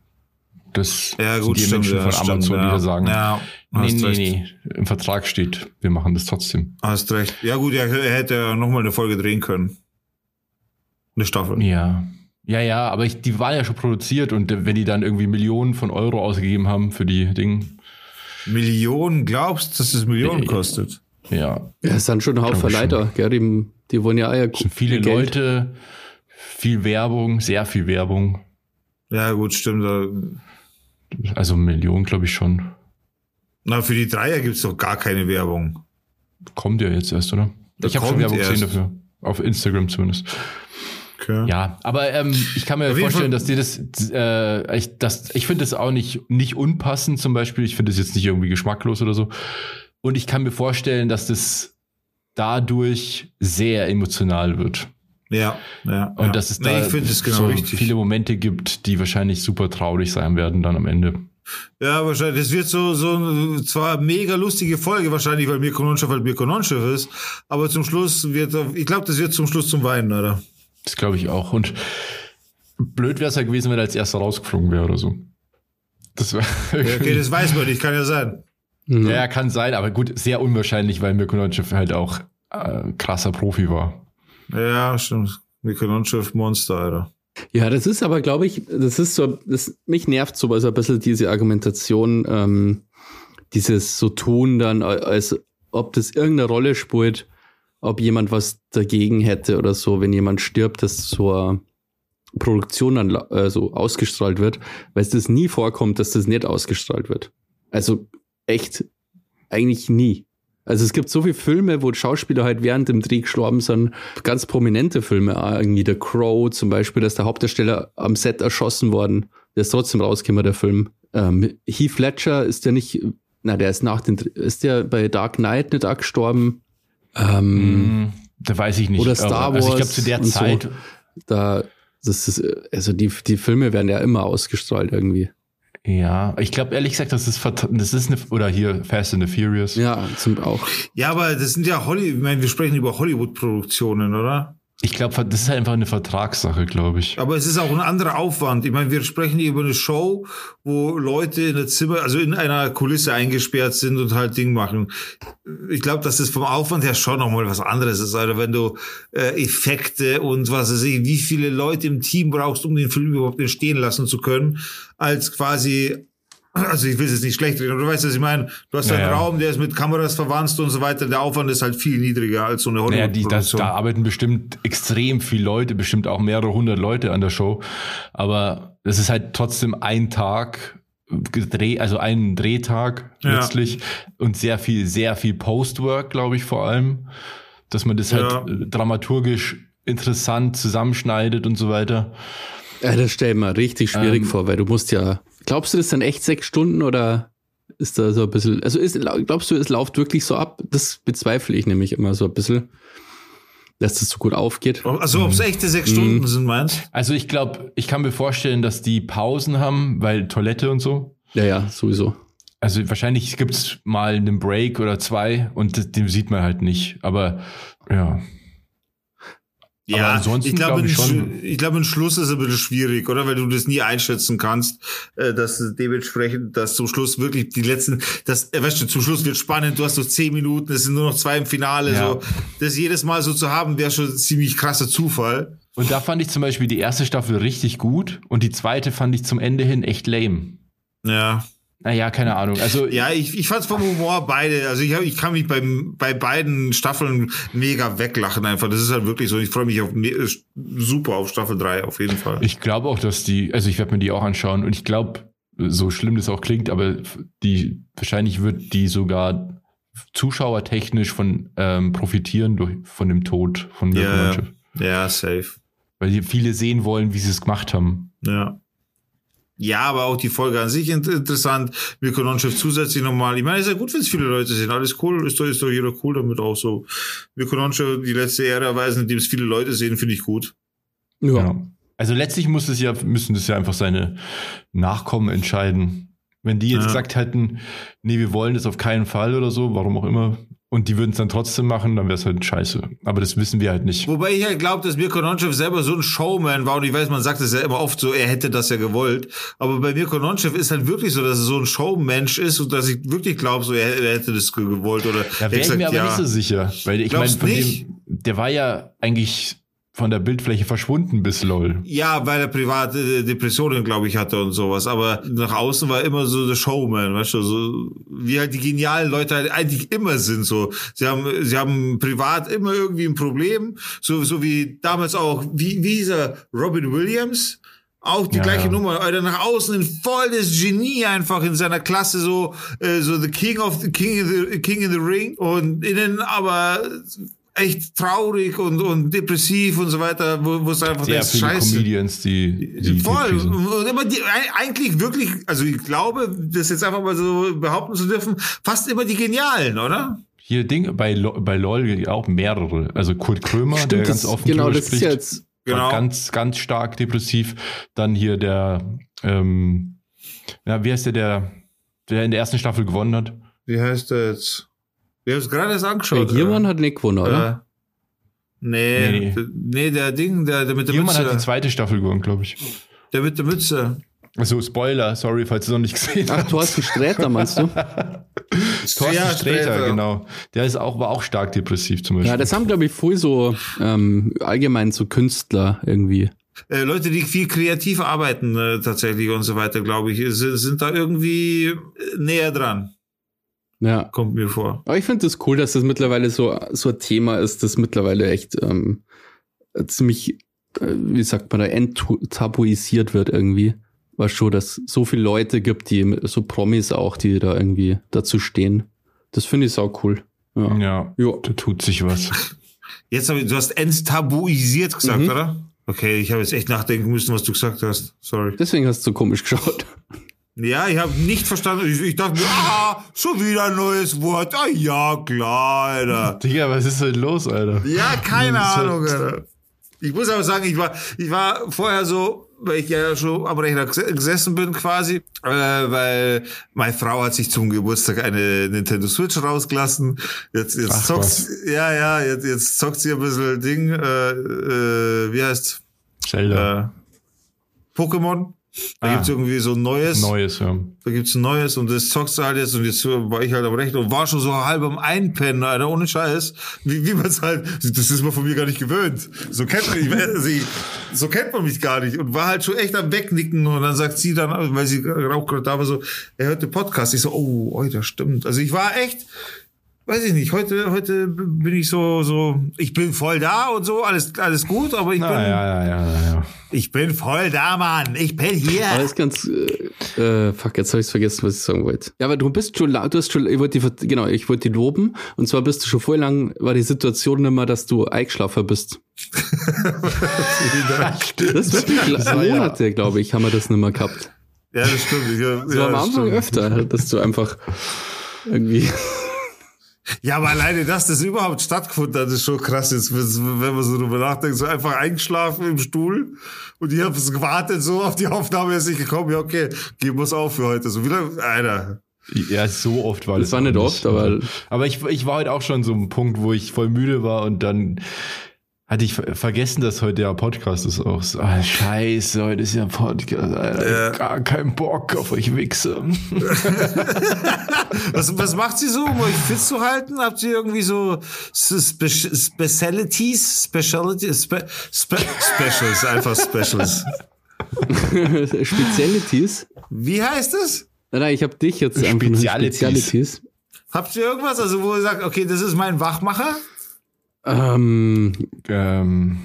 Das Ja, gut, sind die stimmt, Menschen ja, von stimmt, Amazon, die ja. da sagen, Ja, nee, nee, recht. nee, im Vertrag steht, wir machen das trotzdem. Hast recht. Ja gut, er, hätte ja nochmal eine Folge drehen können. Eine Staffel. Ja. Ja, ja, aber ich, die waren ja schon produziert und äh, wenn die dann irgendwie Millionen von Euro ausgegeben haben für die Dinge, Millionen, glaubst, dass es Millionen Nee. kostet? ja, Ja, es sind schon ein Haufen Leiter, gell? Die, die wollen ja es sind viele Geld. Leute, viel Werbung, sehr viel Werbung. Ja gut, stimmt. Also Millionen, glaube ich schon. Na, für die Dreier gibt's doch gar keine Werbung. Kommt ja jetzt erst, oder? Da ich habe schon Werbung gesehen erst. dafür. Auf Instagram zumindest. Okay. Ja, aber ähm, ich kann mir Auf vorstellen, dass dir das, äh, ich, das, ich finde das auch nicht, nicht unpassend zum Beispiel. Ich finde das jetzt nicht irgendwie geschmacklos oder so. Und ich kann mir vorstellen, dass das dadurch sehr emotional wird. Ja, ja. Und ja. dass es nee, da es genau so richtig. viele Momente gibt, die wahrscheinlich super traurig sein werden dann am Ende. Ja, wahrscheinlich. Das wird so, so eine, zwar mega lustige Folge wahrscheinlich, weil Mirko Nonchef halt Mirko Nonchef ist, aber zum Schluss wird, ich glaube, das wird zum Schluss zum Weinen, oder? Das glaube ich auch. Und blöd wäre es ja gewesen, wenn er als erster rausgeflogen wäre oder so. Das war *laughs* Ja, okay, das weiß man nicht, kann ja sein. Ja, kann sein, aber gut, sehr unwahrscheinlich, weil Mirko Nonchev halt auch äh, krasser Profi war. Ja, stimmt. Mikononchev Monster, Alter. Ja, das ist aber, glaube ich, das ist so, das, mich nervt sowas ein bisschen diese Argumentation, ähm, dieses so tun dann, als ob das irgendeine Rolle spielt, ob jemand was dagegen hätte oder so, wenn jemand stirbt, dass so eine Produktion dann äh, so ausgestrahlt wird, weil es das nie vorkommt, dass das nicht ausgestrahlt wird. Also echt, eigentlich nie. Also es gibt so viele Filme, wo Schauspieler halt während dem Dreh gestorben sind, ganz prominente Filme, auch irgendwie The Crow zum Beispiel, dass der Hauptdarsteller am Set erschossen worden, der ist trotzdem rausgekommen, der Film. Ähm, Heath Ledger ist der nicht, na, der ist nach den, ist der bei Dark Knight nicht auch gestorben? Ähm, Mm, Da weiß ich nicht. Oder Star aber, Also ich glaube, Wars zu der und so. Zeit, Da, das ist, also die, die Filme werden ja immer ausgestrahlt irgendwie. Ja, ich glaube ehrlich gesagt, das ist, das ist eine, oder hier Fast and the Furious. Ja, zum auch. Ja, aber das sind ja Holly, ich meine, wir sprechen über Hollywood-Produktionen, oder? Ich glaube, das ist einfach eine Vertragssache, glaube ich. Aber es ist auch ein anderer Aufwand. Ich meine, wir sprechen hier über eine Show, wo Leute in der Zimmer, also in einer Kulisse eingesperrt sind und halt Ding machen. Ich glaube, dass das vom Aufwand her schon nochmal was anderes ist. Also wenn du äh, Effekte und was weiß ich, wie viele Leute im Team brauchst, um den Film überhaupt entstehen lassen zu können, als quasi also ich will es jetzt nicht schlecht reden, aber du weißt, was ich meine. Du hast Ja, einen ja. Raum, der ist mit Kameras verwandt und so weiter. Der Aufwand ist halt viel niedriger als so eine Naja, die, das, Hollywood-Produktion. da arbeiten bestimmt extrem viele Leute, bestimmt auch mehrere hundert Leute an der Show. Aber es ist halt trotzdem ein Tag gedreht, also ein Drehtag Ja. letztlich und sehr viel, sehr viel Postwork, glaube ich, vor allem. Dass man das Ja. halt dramaturgisch interessant zusammenschneidet und so weiter. Ja, das stell ich mir richtig schwierig Ähm. vor, weil du musst ja. Glaubst du, das sind echt sechs Stunden oder ist da so ein bisschen. Also ist, glaubst du, es läuft wirklich so ab? Das bezweifle ich nämlich immer so ein bisschen, dass das so gut aufgeht. Also ob es echte sechs Stunden sind, meinst Also ich glaube, ich kann mir vorstellen, dass die Pausen haben, weil Toilette und so. Ja, ja, sowieso. Also wahrscheinlich gibt's mal einen Break oder zwei und den sieht man halt nicht. Aber ja. Aber ansonsten ich glaube, glaub ich ein, schon. Sch- ich glaube, ein Schluss ist ein bisschen schwierig, oder? Weil du das nie einschätzen kannst, äh, dass dementsprechend, dass zum Schluss wirklich die letzten, das, äh, weißt du, zum Schluss wird spannend, du hast so zehn Minuten, es sind nur noch zwei im Finale, Ja. so. Das jedes Mal so zu haben, wäre schon ein ziemlich krasser Zufall. Und da fand ich zum Beispiel die erste Staffel richtig gut und die zweite fand ich zum Ende hin echt lame. Ja. Naja, keine Ahnung. Also Ja, ich, ich fand's vom Humor beide. Also ich, hab, ich kann mich beim, bei beiden Staffeln mega weglachen einfach. Das ist halt wirklich so. Ich freue mich auf, me- super auf Staffel 3 auf jeden Fall. ich glaube auch, dass die, also ich werde mir die auch anschauen und ich glaube, so schlimm das auch klingt, aber die wahrscheinlich wird die sogar zuschauertechnisch von ähm, profitieren durch von dem Tod von Mirko Ja, Nonchev. ja, safe. Weil die viele sehen wollen, wie sie es gemacht haben. Ja. Ja, aber auch die Folge an sich int- interessant. Mirko Nonchev zusätzlich nochmal. Ich meine, ist ja gut, wenn es viele Leute sehen. Alles cool. Ist doch, ist doch jeder cool damit auch so. Mirko Nonchev, die letzte Ära erweisen, indem es viele Leute sehen, finde ich gut. Ja. Ja. Also letztlich muss es ja, müssen das ja einfach seine Nachkommen entscheiden. Wenn die jetzt Ja. gesagt hätten, nee, wir wollen das auf keinen Fall oder so, warum auch immer, und die würden es dann trotzdem machen, dann wäre es halt scheiße. Aber das wissen wir halt nicht. Wobei ich halt glaube, dass Mirko Nonchev selber so ein Showman war und ich weiß, man sagt es ja immer oft so, er hätte das ja gewollt. Aber bei Mirko Nonchev ist halt wirklich so, dass er so ein Showmensch ist und dass ich wirklich glaube, so er, er hätte das ge- gewollt oder Da wäre ich mir aber ja. nicht so sicher. Weil ich meine, von nicht? dem, der war ja eigentlich von der Bildfläche verschwunden bis LOL. Ja, weil er private Depressionen, glaube ich, hatte und sowas. Aber nach außen war immer so der Showman, weißt du, so wie halt die genialen Leute halt eigentlich immer sind. So, sie haben, sie haben privat immer irgendwie ein Problem. So, so wie damals auch, wie, wie hieß er, Robin Williams. Auch die Ja, gleiche ja. Nummer, Alter, nach außen ein volles Genie einfach in seiner Klasse, so, äh, so the King of the King in the, King in the Ring und innen aber echt traurig und, und depressiv und so weiter, wo, wo es einfach Sehr viele scheiße. Comedians, die, die Voll. die immer die, eigentlich wirklich, also ich glaube, das jetzt einfach mal so behaupten zu dürfen, fast immer die Genialen, oder? Hier Ding, bei, bei LOL auch mehrere. Also Kurt Krömer, der Stimmt, ganz das, offen genau, das ist spricht. ja jetzt. Genau. Ganz, ganz stark depressiv. Dann hier der, ähm, ja, wie heißt der, der, der in der ersten Staffel gewonnen hat? Wie heißt der jetzt? Wir haben es gerade erst angeschaut. Giermann hat nicht gewonnen, oder? Äh, nee, Nee. nee, der Ding, der, der mit der Jemand hat die Mütze. zweite Staffel gewonnen, glaube ich. Der mit der Mütze. Also Spoiler, sorry, falls du es noch nicht gesehen Ach, hast. Thorsten Sträter meinst du? *laughs* Thorsten Ja, Sträter, Sträter. genau. Der ist auch, war auch stark depressiv zum Beispiel. Ja, das haben, glaube ich, voll so ähm, allgemein so Künstler irgendwie. Äh, Leute, die viel kreativ arbeiten äh, tatsächlich und so weiter, glaube ich, sind, sind da irgendwie äh, näher dran, Ja. kommt mir vor. Aber ich finde es das cool, dass das mittlerweile so, so ein Thema ist, das mittlerweile echt ähm, ziemlich, äh, wie sagt man da, enttabuisiert wird irgendwie. War schon, dass so viele Leute gibt, die so Promis auch, die da irgendwie dazu stehen. Das finde ich sau cool. Ja. ja, Jo. da tut sich was. Jetzt habe ich, du hast enttabuisiert gesagt, Mhm. oder? Okay, ich habe jetzt echt nachdenken müssen, was du gesagt hast. Sorry. Deswegen hast du so komisch geschaut. Ja, ich habe nicht verstanden. Ich, ich dachte mir, ah, schon wieder ein neues Wort. Ah ja, klar, Alter. *laughs* Digga, was ist denn los, Alter? Ja, keine halt- Ahnung, Alter. Ich muss aber sagen, ich war, ich war vorher so, weil ich ja schon am Rechner ges- gesessen bin quasi, äh, weil meine Frau hat sich zum Geburtstag eine Nintendo Switch rausgelassen. Jetzt, jetzt Ach, zockt, was. ja, ja, jetzt, jetzt zockt sie ein bisschen Ding, äh, äh, wie heißt, Zelda. äh, Pokémon. Da Ah. gibt's irgendwie so ein neues. Neues, ja. Da gibt's ein neues und das zockst du halt jetzt und jetzt war ich halt am Rechner und war schon so halb am Einpennen, Alter, ohne Scheiß. Wie, wie man's halt, das ist man von mir gar nicht gewöhnt. So kennt man, ich, also ich, so kennt man mich gar nicht und war halt schon echt am Wegnicken und dann sagt sie dann, weil sie auch gerade da war, so, er hört den Podcast. Ich so, oh, oh, das stimmt. Also ich war echt, weiß ich nicht, heute, heute bin ich so, so, ich bin voll da und so, alles, alles gut, aber ich bin, ja, ja, ja, ja, ja. ich bin voll da, Mann. Ich bin hier. Aber das ist ganz, äh, äh, fuck, jetzt habe ich vergessen, was ich sagen wollte. Ja, aber du bist schon, du hast schon, ich wollte die, genau, ich wollte die loben. Und zwar bist du schon voll lang, war die Situation immer, dass du eingeschlafen bist. *laughs* Das ist wirklich war ja- Monate, glaube ich, haben wir das nicht mehr gehabt. Ja, das stimmt. Ich, ja, So am das Anfang stimmt. öfter, dass du einfach irgendwie, Ja, aber alleine, dass das überhaupt stattgefunden hat, ist schon krass jetzt, wenn man so drüber nachdenkt. So einfach eingeschlafen im Stuhl und ich habe gewartet, so auf die Aufnahme ist nicht gekommen. Ja, okay, geben wir's auf für heute. So wieder, Alter. Ja, so oft war Das das. war nicht oft, aber- Aber ich, ich war heute auch schon so ein Punkt, wo ich voll müde war und dann hatte ich ver- vergessen, dass heute ja Podcast ist auch. So, ah, scheiße, heute ist ja Podcast. Alter, Gar keinen Bock auf euch Wichse. *laughs* Was, was macht sie so, um euch fit zu halten? Habt ihr irgendwie so Spe Specialities? Specialities? Spe Spe Specials, einfach Specials. *laughs* Spezialities. Wie heißt es? Nein, nein, ich habe dich jetzt einfach nur Spezialities. Spezialities. Habt ihr irgendwas, also wo ihr sagt, okay, das ist mein Wachmacher? Ähm, ähm,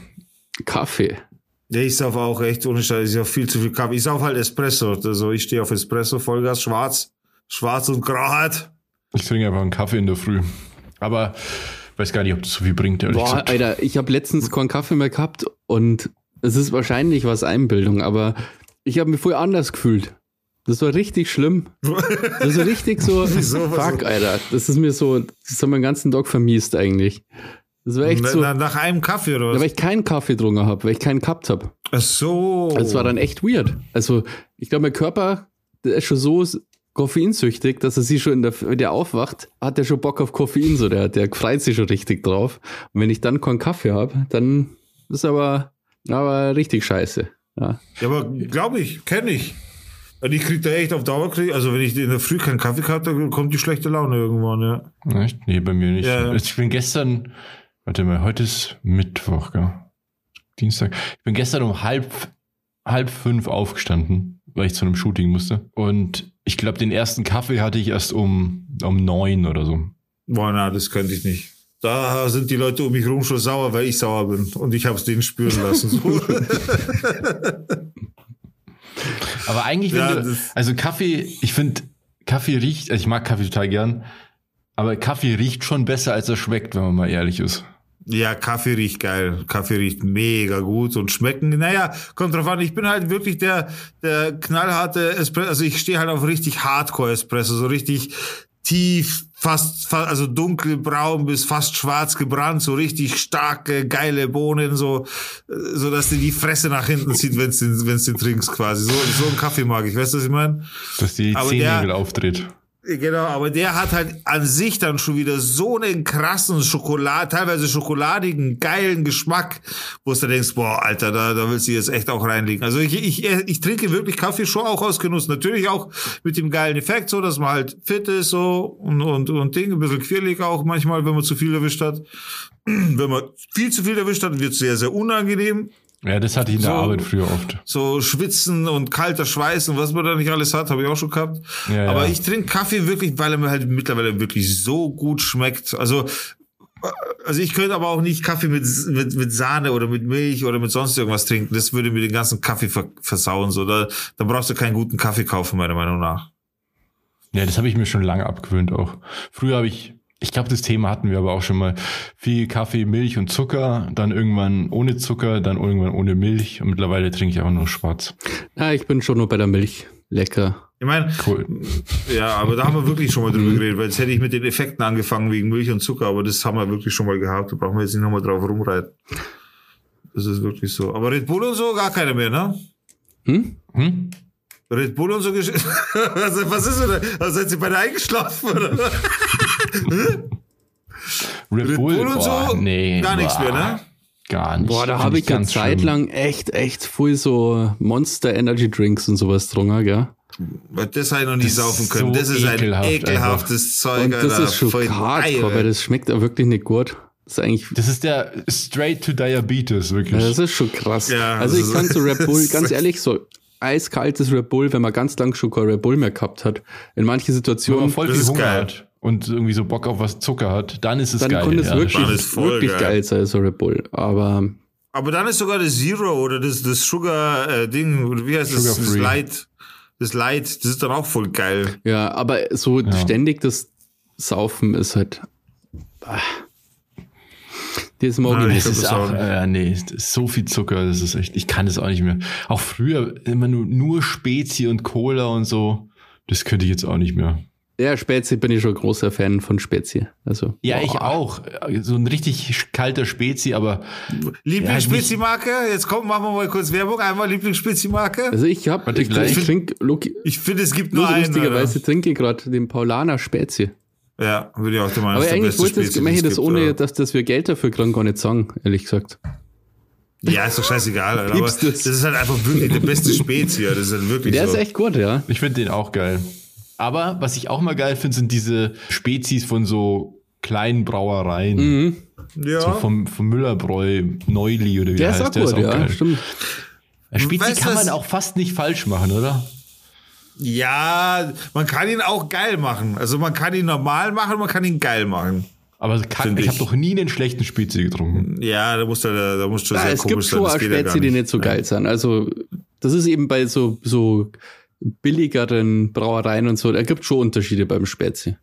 Kaffee. Ja, ich sauf auch echt ohne Scheiß, ich sauf viel zu viel Kaffee. Ich sauf halt Espresso. Also ich stehe auf Espresso, Vollgas, schwarz, schwarz und halt. ich trinke einfach einen Kaffee in der Früh. Aber weiß gar nicht, ob das so viel bringt, ehrlich Boah, gesagt. Alter, ich habe letztens keinen Kaffee mehr gehabt und es ist wahrscheinlich was Einbildung, aber ich habe mich voll anders gefühlt. Das war richtig schlimm. Das war richtig so, *laughs* Wieso? Fuck? Alter. Das ist mir so, das hat meinen ganzen Tag vermiest eigentlich. Das war echt Na, so, na, nach einem Kaffee oder ja, was? weil ich keinen Kaffee getrunken habe, weil ich keinen gehabt habe. Ach so. Das war dann echt weird. Also, ich glaube, mein Körper, der ist schon so koffeinsüchtig, dass er sich schon in der, wenn der aufwacht, hat er schon Bock auf Koffein, so der, der freut sich schon richtig drauf. Und wenn ich dann keinen Kaffee habe, dann ist aber, aber richtig scheiße. Ja. Ja, aber glaube ich, kenne ich. Und ich krieg da echt auf Dauer, krieg, also wenn ich in der Früh keinen Kaffee gehabt habe, dann kommt die schlechte Laune irgendwann, ja. Echt? Nee, bei mir nicht. Ja, ja. Ich bin gestern, warte mal, heute ist Mittwoch, gell? Dienstag. Ich bin gestern um halb, halb fünf aufgestanden, weil ich zu einem Shooting musste. Und ich glaube, den ersten Kaffee hatte ich erst um, um neun oder so. Boah, na, das könnte ich nicht. Da sind die Leute um mich rum schon sauer, weil ich sauer bin. Und ich habe es denen spüren lassen. So. *laughs* *laughs* Aber eigentlich, Ja, du, also Kaffee, ich finde, Kaffee riecht, also ich mag Kaffee total gern, aber Kaffee riecht schon besser, als er schmeckt, wenn man mal ehrlich ist. Ja, Kaffee riecht geil. Kaffee riecht mega gut und schmecken. Naja, kommt drauf an. Ich bin halt wirklich der, der knallharte Espresso. Also ich stehe halt auf richtig Hardcore-Espresso. So richtig tief, fast, fast, also dunkelbraun bis fast schwarz gebrannt. So richtig starke, geile Bohnen. So, so dass dir die Fresse nach hinten zieht, wenn du den, wenn's den trinkst quasi. So, so einen Kaffee mag ich. Weißt du, was ich meine? Dass die Zehennägel aufdreht. Genau, aber der hat halt an sich dann schon wieder so einen krassen Schokolad, teilweise schokoladigen, geilen Geschmack, wo du denkst, boah, Alter, da, da willst du jetzt echt auch reinlegen. Also ich, ich, ich trinke wirklich Kaffee schon auch aus Genuss. Natürlich auch mit dem geilen Effekt, so, dass man halt fit ist, so, und, und, und Ding, ein bisschen quirlig auch manchmal, wenn man zu viel erwischt hat. *clears throat* Wenn man viel zu viel erwischt hat, wird es sehr, sehr unangenehm. Ja, das hatte ich in der So. Arbeit früher oft. So schwitzen und kalter Schweiß und was man da nicht alles hat, habe ich auch schon gehabt. Ja, Aber ja. ich trinke Kaffee wirklich, weil er mir halt mittlerweile wirklich so gut schmeckt. Also, also ich könnte aber auch nicht Kaffee mit, mit, mit Sahne oder mit Milch oder mit sonst irgendwas trinken. Das würde mir den ganzen Kaffee ver versauen. So, da, da brauchst du keinen guten Kaffee kaufen, meiner Meinung nach. Ja, das habe ich mir schon lange abgewöhnt auch. Früher habe ich, ich glaube, das Thema hatten wir aber auch schon mal. Viel Kaffee, Milch und Zucker, dann irgendwann ohne Zucker, dann irgendwann ohne Milch und mittlerweile trinke ich einfach nur schwarz. Ja, ich bin schon nur bei der Milch. Lecker. Ich meine, Cool. ja, aber da haben wir wirklich schon mal drüber geredet, weil jetzt hätte ich mit den Effekten angefangen wegen Milch und Zucker, aber das haben wir wirklich schon mal gehabt. Da brauchen wir jetzt nicht nochmal drauf rumreiten. Das ist wirklich so. Aber Red Bull und so gar keine mehr, ne? Hm? Hm? Red Bull und so gesch *laughs* was, ist denn? Also seid ihr beide eingeschlafen, oder? Red, Red Bull, Bull und boah, so? nee. Gar nichts mehr, ne? Gar nicht. Boah, da habe ich ganz schlimm. zeitlang echt, echt viel so Monster Energy Drinks und sowas drungen, gell? Weil Das habe ich noch ist saufen können. so das ist ein ekelhaft ekelhaftes Zeug, Und das Alter. ist schon Voll hardcore, geil. weil das schmeckt auch wirklich nicht gut. Das ist eigentlich, Das ist der Straight to Diabetes, wirklich. ja, das ist schon krass. Ja, also ich kann so *laughs* Red Bull, ganz ehrlich, so eiskaltes Red Bull, wenn man ganz lang schon kein Red Bull mehr gehabt hat. In manchen Wenn man Situationen, voll Das viel ist Hunger geil. hat und irgendwie so Bock auf was Zucker hat, dann ist es dann geil. kann es ja, wirklich, Dann ist wirklich geil. geil sein, so Red Bull. Aber Aber dann ist sogar das Zero oder das, das Sugar äh, Ding, oder wie heißt das? Das Sugar-free. Light. Das Light, das ist dann auch voll geil. ja, aber so Ja. ständig das Saufen ist halt. Ah. Das mag Nein, ich Das ist das auch, äh, nee, das so viel Zucker, das ist echt, ich kann das auch nicht mehr. Auch früher immer nur, nur Spezi und Cola und so. Das könnte ich jetzt auch nicht mehr. Ja, Spezi bin ich schon großer Fan von Spezi. Also, Ja, boah. ich auch. So ein richtig kalter Spezi, aber Lieblingsspezi-Marke? Jetzt kommt, machen wir mal kurz Werbung. Einmal Lieblingsspezi-Marke. Also ich hab, Warte, ich, gleich. ich trinke, Ich finde, es gibt nur einen. lustigerweise trinke ich gerade den Paulaner Spezi. Ja, würde ich auch der Meinung, Aber ist der eigentlich beste wollte ich das es ohne, gibt, dass, dass wir Geld dafür kriegen, gar nicht sagen, ehrlich gesagt. ja. ist doch scheißegal. Alter. Aber das du's? ist halt einfach wirklich der beste Spezi. ja. Das ist halt wirklich Der so. ist echt gut, ja. ich finde den auch geil. Aber was ich auch mal geil finde, sind diese Spezies von so kleinen Brauereien. Mhm. ja. So vom, vom Müllerbräu, Neuli oder wie Der der ist heißt. auch gut, ja, stimmt. Spezi Weißt du, kann man auch fast nicht falsch machen, oder? ja, man kann ihn auch geil machen. Also man kann ihn normal machen, man kann ihn geil machen. Aber kack, Find ich habe ich. doch nie einen schlechten Spezi getrunken. Ja, da muss da, da muss schon Ja, sehr es gibt komisch schon sein. auch geht ja Spezi, die nicht so geil sind. Also, das ist eben bei so, so billigeren Brauereien und so, da gibt schon Unterschiede beim Spezi.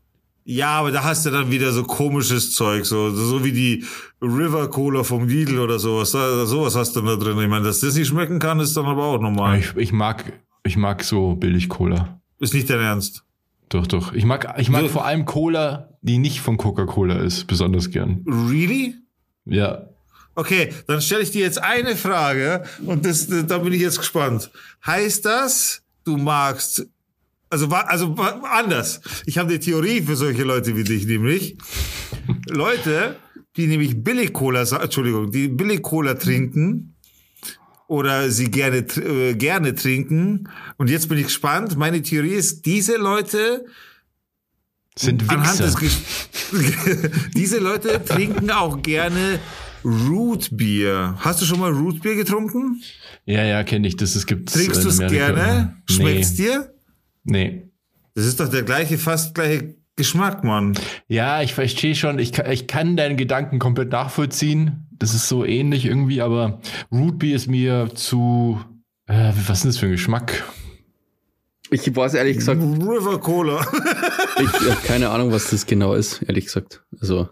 Ja, aber da hast du dann wieder so komisches Zeug, so, so wie die River Cola vom Lidl oder sowas. Da, sowas hast du da drin. Ich meine, dass das nicht schmecken kann, ist dann aber auch normal. Ich, ich mag, ich mag so billig Cola. Ist nicht dein Ernst. Doch, doch. Ich mag, ich mag Ja. vor allem Cola, die nicht von Coca-Cola ist, besonders gern. Really? Ja. Okay, dann stelle ich dir jetzt eine Frage und das, da bin ich jetzt gespannt. Heißt das, du magst, also, also anders. Ich habe eine Theorie für solche Leute wie dich, nämlich Leute, die nämlich Billig-Cola, Entschuldigung, die Billig-Cola trinken oder sie gerne, äh, gerne trinken. Und jetzt bin ich gespannt. Meine Theorie ist, diese Leute Sind Anhand des Wichser. Gesch- *laughs* Diese Leute trinken auch gerne Rootbier. Hast du schon mal Rootbier getrunken? Ja, ja, kenne ich. Das es gibt's Trinkst in du es gerne? Schmeckt's nee. dir? Nee. Das ist doch der gleiche, fast gleiche Geschmack, Mann. Ja, ich verstehe schon. Ich kann, ich kann deinen Gedanken komplett nachvollziehen. Das ist so ähnlich irgendwie, aber Rootbeer ist mir zu. Äh, was ist denn das für ein Geschmack? Ich weiß ehrlich gesagt, River Cola. *laughs* ich habe keine Ahnung, was das genau ist, ehrlich gesagt. Also,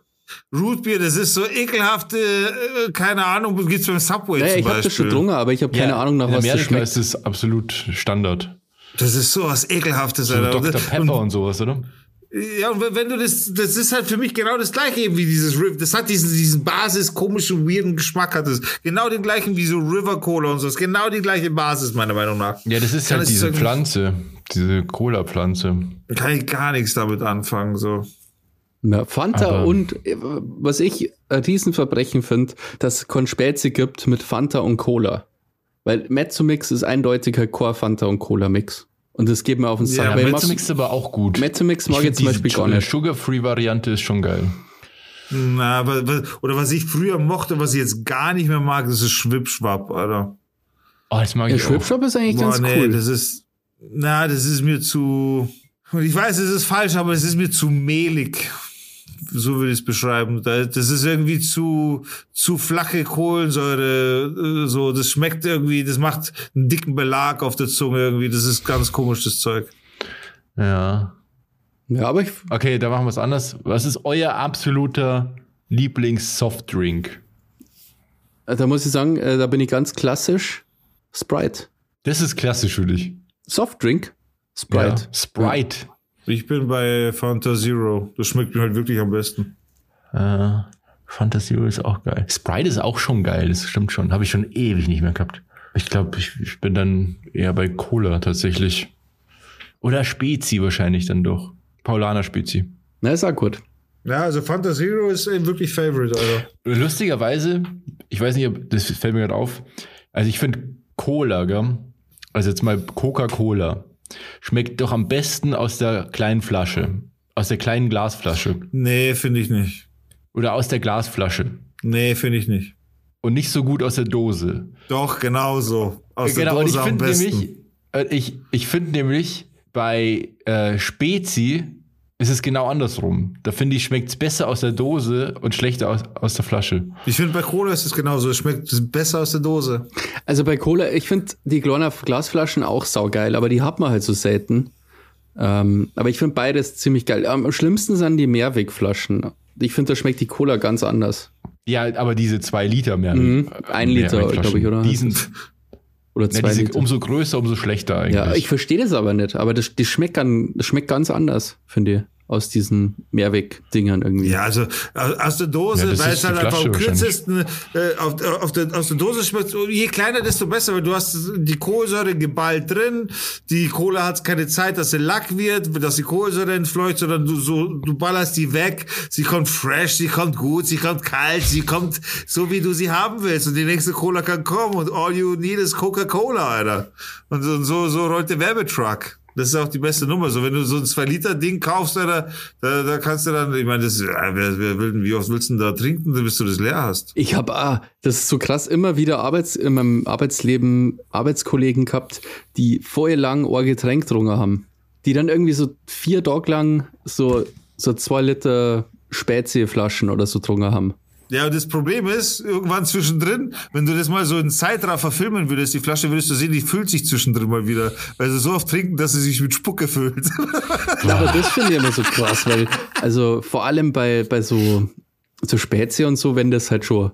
Rootbier, das ist so ekelhafte, äh, keine Ahnung, gibt's beim Subway naja, zum ich habe Beispiel. das schon getrunken, aber ich habe keine Ja, Ahnung, nach in was das Amerika schmeckt. ist es absolut Standard. Das ist so was ekelhaftes, So Alter. Dr. Und- Pepper und, sowas, oder? Ja, und wenn du das, das ist halt für mich genau das gleiche eben wie dieses River. Das hat diesen, diesen Basis, komischen, weirden Geschmack hat es. Genau den gleichen wie so River Cola und so. Das ist genau die gleiche Basis, meiner Meinung nach. Ja, das ist Kann halt es diese Pflanze, diese Cola-Pflanze. Kann ich gar nichts damit anfangen, so. Ja, Fanta Aber- und äh, was ich ein Riesenverbrechen finde, dass es Konspezi gibt mit Fanta und Cola. Weil Mezzomix ist eindeutig ein Core Fanta und Cola Mix. Und das geht mir auf den Sack. Ja, Mezzomix ist aber auch gut. Mezzomix mag ich zum Beispiel gar nicht. Sugar-Free-Variante ist schon geil. Na, aber, was- oder was ich früher mochte, was ich jetzt gar nicht mehr mag, das ist Schwipschwapp, Alter. Oh, das mag Der ich auch. Schwipschwap ist eigentlich Boah, ganz nee, cool. das ist, na, das ist mir zu, ich weiß, es ist falsch, aber es ist mir zu mehlig. So würde ich es beschreiben. Da- Das ist irgendwie zu, zu flache Kohlensäure, äh, so, das schmeckt irgendwie, das macht einen dicken Belag auf der Zunge irgendwie, das ist ganz komisch, das Zeug. Ja. Ja, aber ich, Okay, da machen wir es anders. Was ist euer absoluter Lieblings-Softdrink? äh, da muss ich sagen, äh, da bin ich ganz klassisch. Sprite. Das ist klassisch für dich. Softdrink. Sprite. Ja. Sprite. Ich bin bei Fanta Zero. Das schmeckt mir halt wirklich am besten. Äh, Fantasy ist auch geil. Sprite ist auch schon geil, das stimmt schon. Habe ich schon ewig nicht mehr gehabt. Ich glaube, ich, ich bin dann eher bei Cola tatsächlich. Oder Spezi wahrscheinlich dann doch. Paulaner Spezi. Na, ist auch gut. Ja, also Fanta Zero ist eben wirklich Favorite, Alter. Lustigerweise, ich weiß nicht, ob das fällt mir gerade auf. Also ich finde Cola, gell? Also jetzt mal Coca-Cola. Schmeckt doch am besten aus der kleinen Flasche. Aus der kleinen Glasflasche. Nee, finde ich nicht. Oder aus der Glasflasche. Nee, finde ich nicht. Und nicht so gut aus der Dose. Doch, genau so. Aus genau, der und ich Dose am finde besten. nämlich, äh, ich, ich finde nämlich bei äh, Spezi ist es genau andersrum. Da finde ich, schmeckt es besser aus der Dose und schlechter aus, aus der Flasche. Ich finde, bei Cola ist es genauso. Es schmeckt besser aus der Dose. Also bei Cola, ich finde die kleinen Glasflaschen auch saugeil, aber die hat man halt so selten. Ähm, aber ich finde beides ziemlich geil. Am schlimmsten sind die Mehrwegflaschen. Ich finde, da schmeckt die Cola ganz anders. Ja, aber diese zwei Liter mehr. Mhm, ein Liter, Mehrwegflaschen, glaub ich, oder? Die sind, *laughs* Oder ja, zwei die sind Liter. umso größer, umso schlechter eigentlich. Ja, ich verstehe das aber nicht. Aber das, das, schmeckt, gan- das schmeckt ganz anders, finde ich, aus diesen Mehrweg-Dingern irgendwie. Ja, also aus der Dose, Ja, weil es halt einfach am kürzesten äh, auf, auf der, aus der Dose schmeckt. Je kleiner, desto besser, weil du hast die Kohlensäure geballt drin. Die Cola hat keine Zeit, dass sie Lack wird, dass die Kohlensäure entfleucht, sondern du so du ballerst die weg. Sie kommt fresh, sie kommt gut, sie kommt kalt, sie kommt so wie du sie haben willst. Und die nächste Cola kann kommen und all you need is Coca-Cola, Alter. Und so, so, so rollt der Werbetruck. Das ist auch die beste Nummer. So, wenn du so ein 2-Liter-Ding kaufst, Alter, da, da kannst du dann, ich meine, das, ja, wer, wer will, wie oft willst du denn da trinken, bis du das leer hast? Ich habe, ah, das ist so krass, immer wieder Arbeits, in meinem Arbeitsleben Arbeitskollegen gehabt, die vorher lang ein Getränk getrunken haben. Die dann irgendwie so vier Tage lang so, so zwei Liter Spätseeflaschen oder so getrunken haben. Ja, und das Problem ist, irgendwann zwischendrin, wenn du das mal so in Zeitraffer filmen würdest, die Flasche würdest du sehen, die füllt sich zwischendrin mal wieder. Weil sie so oft trinken, dass sie sich mit Spucke füllt. *laughs* Ja, aber das finde ich immer so krass, weil, also vor allem bei, bei so, so Spätse und so, wenn das halt schon,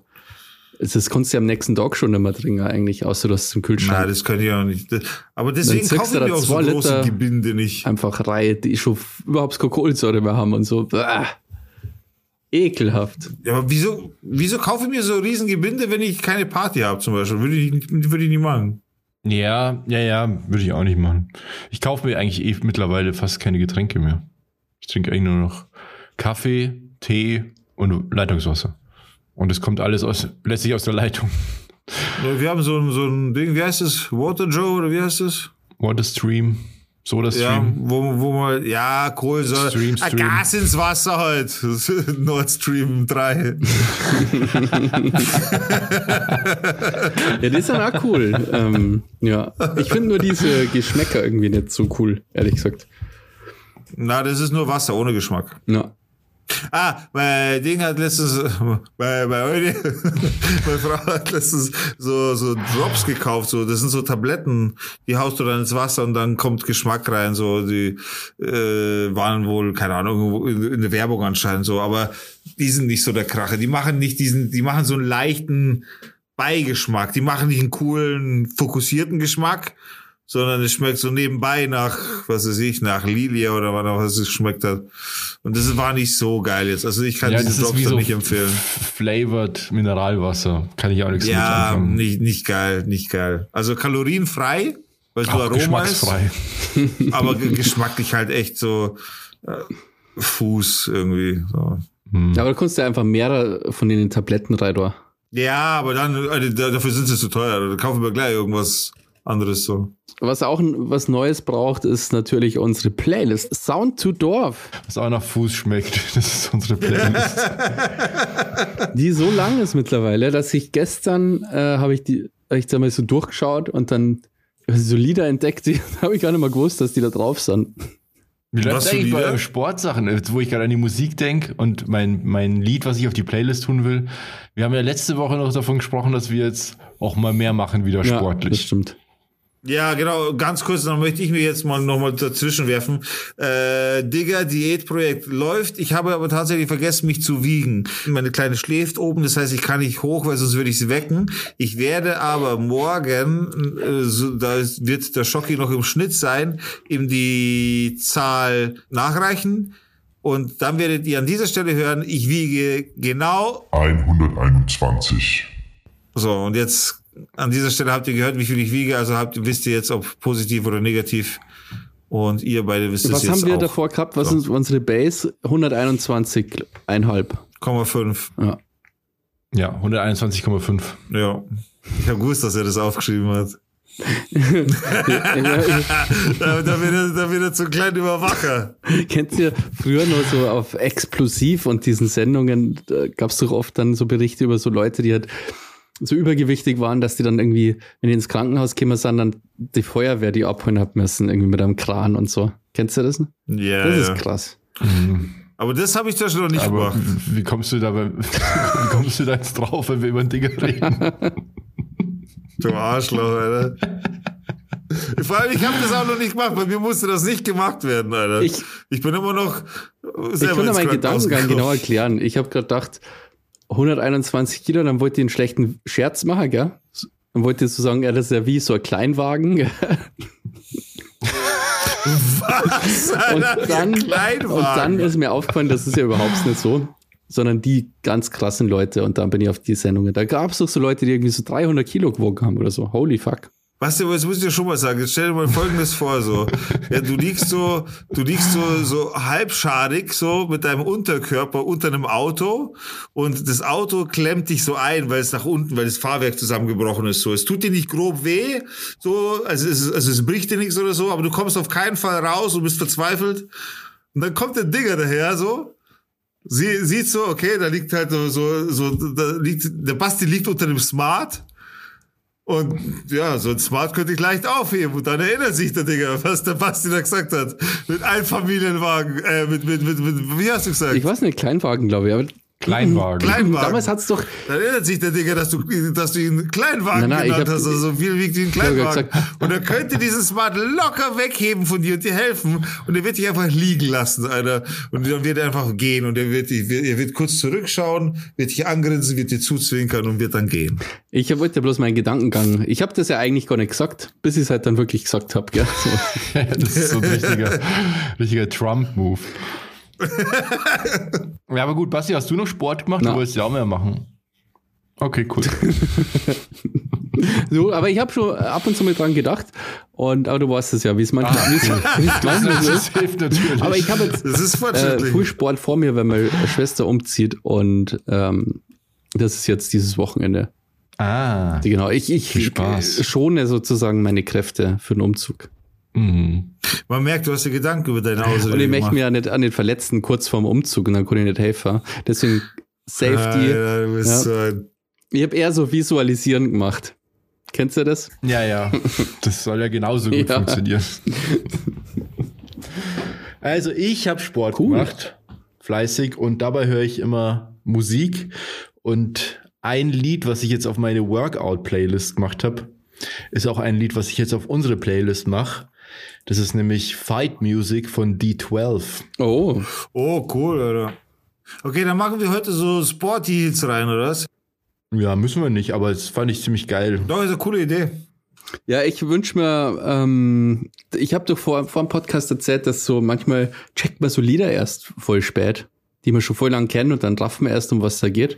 das kannst du ja am nächsten Tag schon nicht mehr trinken eigentlich, außer du hast es im Kühlschrank. das kann ich auch nicht. Aber deswegen ziehst kaufe du ich da mir auch so große Gebinde nicht. Einfach Reihe, die schon überhaupt keine Kohlensäure mehr haben und so. Bäh. Ekelhaft. Ja, aber wieso, wieso kaufe ich mir so riesen Gebinde, wenn ich keine Party habe zum Beispiel? Würde ich, nicht- würde ich nicht machen. Ja, ja, ja, würde ich auch nicht machen. Ich kaufe mir eigentlich eh mittlerweile fast keine Getränke mehr. Ich trinke eigentlich nur noch Kaffee, Tee und Leitungswasser. Und es kommt alles aus, letztlich aus der Leitung. Wir haben so, ein- so ein Ding, wie heißt das? Water Joe oder wie heißt das? Water Stream, Soda Ja, Stream. wo, wo man, ja, Kohlensäure. Stream, Ah, Stream. Gas ins Wasser halt. *laughs* Nord Stream 3. *laughs* Ja, die sind auch cool. ähm, ja. Ich finde nur diese Geschmäcker irgendwie nicht so cool, ehrlich gesagt. Na, das ist nur Wasser ohne Geschmack. Ja. Ah, mein Ding hat letztens, bei, bei heute, meine *laughs* Frau hat letztens so, so Drops gekauft, so, das sind so Tabletten, die haust du dann ins Wasser und dann kommt Geschmack rein, so, die, äh, waren wohl, keine Ahnung, in der Werbung anscheinend so, aber die sind nicht so der Krache, die machen nicht diesen, die machen so einen leichten Beigeschmack, die machen nicht einen coolen, fokussierten Geschmack, sondern es schmeckt so nebenbei nach, was weiß ich, nach Lilie oder was es geschmeckt hat. Und das war nicht so geil jetzt. Also ich kann Ja, diese das ist Drops wie dann so nicht empfehlen. flavored Mineralwasser. Kann ich auch nichts mit Ja, anfangen. nicht, nicht geil, nicht geil. Also kalorienfrei, weil es nur Auch Aroma ist, geschmacksfrei. *laughs* aber ge- geschmacklich halt echt so äh, Fuß irgendwie. So. Hm. Ja, aber da kannst du einfach mehrere von den Tabletten rein da. Ja, aber dann, äh, da- dafür sind sie zu teuer. Da kaufen wir gleich irgendwas anderes so. Was auch was Neues braucht, ist natürlich unsere Playlist. Sound to Dorf, Was auch nach Fuß schmeckt. *laughs* Das ist unsere Playlist. *laughs* die so lang ist mittlerweile, dass ich gestern äh, habe ich die, hab ich da mal so durchgeschaut und dann so Lieder entdeckt, die *laughs* habe ich gar nicht mal gewusst, dass die da drauf sind. Wie läuft eigentlich bei Sportsachen, wo ich gerade an die Musik denke und mein, mein Lied, was ich auf die Playlist tun will? Wir haben ja letzte Woche noch davon gesprochen, dass wir jetzt auch mal mehr machen, wieder Ja, das sportlich. stimmt. Ja, genau. Ganz kurz, dann möchte ich mir jetzt mal nochmal dazwischen werfen. Äh, Digga, Diätprojekt läuft. Ich habe aber tatsächlich vergessen, mich zu wiegen. Meine Kleine schläft oben, das heißt, ich kann nicht hoch, weil sonst würde ich sie wecken. Ich werde aber morgen, äh, so, da wird der Schocki noch im Schnitt sein, ihm die Zahl nachreichen. Und dann werdet ihr an dieser Stelle hören, ich wiege genau 121. so, und jetzt an dieser Stelle habt ihr gehört, wie viel ich wiege, also habt, wisst ihr jetzt, ob positiv oder negativ. Und ihr beide wisst es Was jetzt haben wir auch. davor gehabt? Was So. ist unsere Base? 121,5. 0,5. Ja. Ja, 121,5. Ja. Ich habe gewusst, dass er das aufgeschrieben hat. *laughs* da, da, wird er, da wird er zum kleinen Überwacher. Kennt ihr früher noch so auf Explosiv und diesen Sendungen, da gab es doch oft dann so Berichte über so Leute, die halt so übergewichtig waren, dass die dann irgendwie, wenn die ins Krankenhaus gekommen sind, dann die Feuerwehr die abholen hat müssen, irgendwie mit einem Kran und so. Kennst du das? Ja, Das ja. ist krass. Aber das habe ich da schon noch nicht Aber gemacht. wie kommst du da, bei- *laughs* wie kommst du da jetzt drauf, wenn wir über Dinge reden? *laughs* Du Arschloch, Alter. Allem, ich habe das auch noch nicht gemacht. Bei mir musste das nicht gemacht werden, Alter. Ich- ich bin immer noch Ich selber kann ins meinen Gedankengang genau erklären. Ich habe gerade gedacht, 121 Kilo, dann wollte ich einen schlechten Scherz machen, gell? Dann wollte ich so sagen, ja, das ist ja wie so ein Kleinwagen. gell? Was, *laughs* Und dann, Kleinwagen. und dann ist mir aufgefallen, das ist ja überhaupt nicht so, sondern die ganz krassen Leute. Und dann bin ich auf die Sendungen. Da gab es doch so Leute, die irgendwie so 300 Kilo gewogen haben oder so. Holy fuck. Was, jetzt muss ich dir schon mal sagen. Jetzt stell dir mal Folgendes vor, so. Ja, du liegst so, du liegst so, so halbschadig, so, mit deinem Unterkörper unter einem Auto und das Auto klemmt dich so ein, weil es nach unten, weil das Fahrwerk zusammengebrochen ist, so. Es tut dir nicht grob weh, so, also es, also es bricht dir nichts oder so, aber du kommst auf keinen Fall raus und bist verzweifelt. Und dann kommt der Digger daher, so. Sie sieht so, okay, da liegt halt so, so, so da liegt, der Basti liegt unter dem Smart. Und ja, so ein Smart könnte ich leicht aufheben. Und dann erinnert sich der Digga, was der Basti da gesagt hat. Mit Einfamilienwagen, äh, mit, mit, mit, mit, wie hast du gesagt? Ich weiß nicht, Kleinwagen, glaube ich. Aber Kleinwagen. Kleinwagen. damals hat's doch, Dann erinnert sich der Digga, dass du, dass du ihn einen Kleinwagen Nein, nein, ich genannt hab- hast, also so viel wiegt wie ein Kleinwagen. gesagt- und er könnte diesen Smart locker wegheben von dir und dir helfen. Und er wird dich einfach liegen lassen, Alter. Und dann wird er einfach gehen und er wird, er wird kurz zurückschauen, wird dich angrinsen, wird dir zuzwinkern und wird dann gehen. ich wollte ja bloß meinen Gedankengang. Ich habe das ja eigentlich gar nicht gesagt, bis ich es halt dann wirklich gesagt habe. *laughs* das ist so ein richtiger, richtiger Trump-Move. *laughs* ja, aber gut, Basti, hast du noch Sport gemacht? Na. Du wolltest ja auch mehr machen. Okay, cool. *laughs* So, aber ich habe schon ab und zu mal dran gedacht. Und aber du weißt es ja, wie es manchmal, Ah, wie es- wie es manchmal so das ist. hilft natürlich. Aber ich habe jetzt Das ist äh, fortschrittlich. viel Sport vor mir, wenn meine Schwester umzieht und ähm, das ist jetzt dieses Wochenende. ah. Genau, ich, ich Spaß. schone sozusagen meine Kräfte für den Umzug. Mhm. Man merkt, du hast dir Gedanken über deine Ausrede Und ich möchte mir ja nicht an den Verletzten kurz vorm Umzug und dann kann ich nicht helfen. Deswegen Safety. Du bist Ja. so ein Ich habe eher so visualisieren gemacht. Kennst du das? Ja, ja. Das soll ja genauso gut *laughs* Ja. funktionieren. *laughs* Also ich habe Sport Cool. gemacht, fleißig, und dabei höre ich immer Musik. Und ein Lied, was ich jetzt auf meine Workout-Playlist gemacht habe, ist auch ein Lied, was ich jetzt auf unsere Playlist mache. Das ist nämlich Fight Music von D12. Oh, Oh, cool, Alter. Okay, dann machen wir heute so Sporty Hits rein, oder was? Ja, müssen wir nicht, aber das fand ich ziemlich geil. Doch, ist eine coole Idee. Ja, ich wünsche mir, ähm, ich habe doch vor, vor dem Podcast erzählt, dass so manchmal checkt man so Lieder erst voll spät, die man schon voll lang kennt und dann raffen wir erst, um was da geht.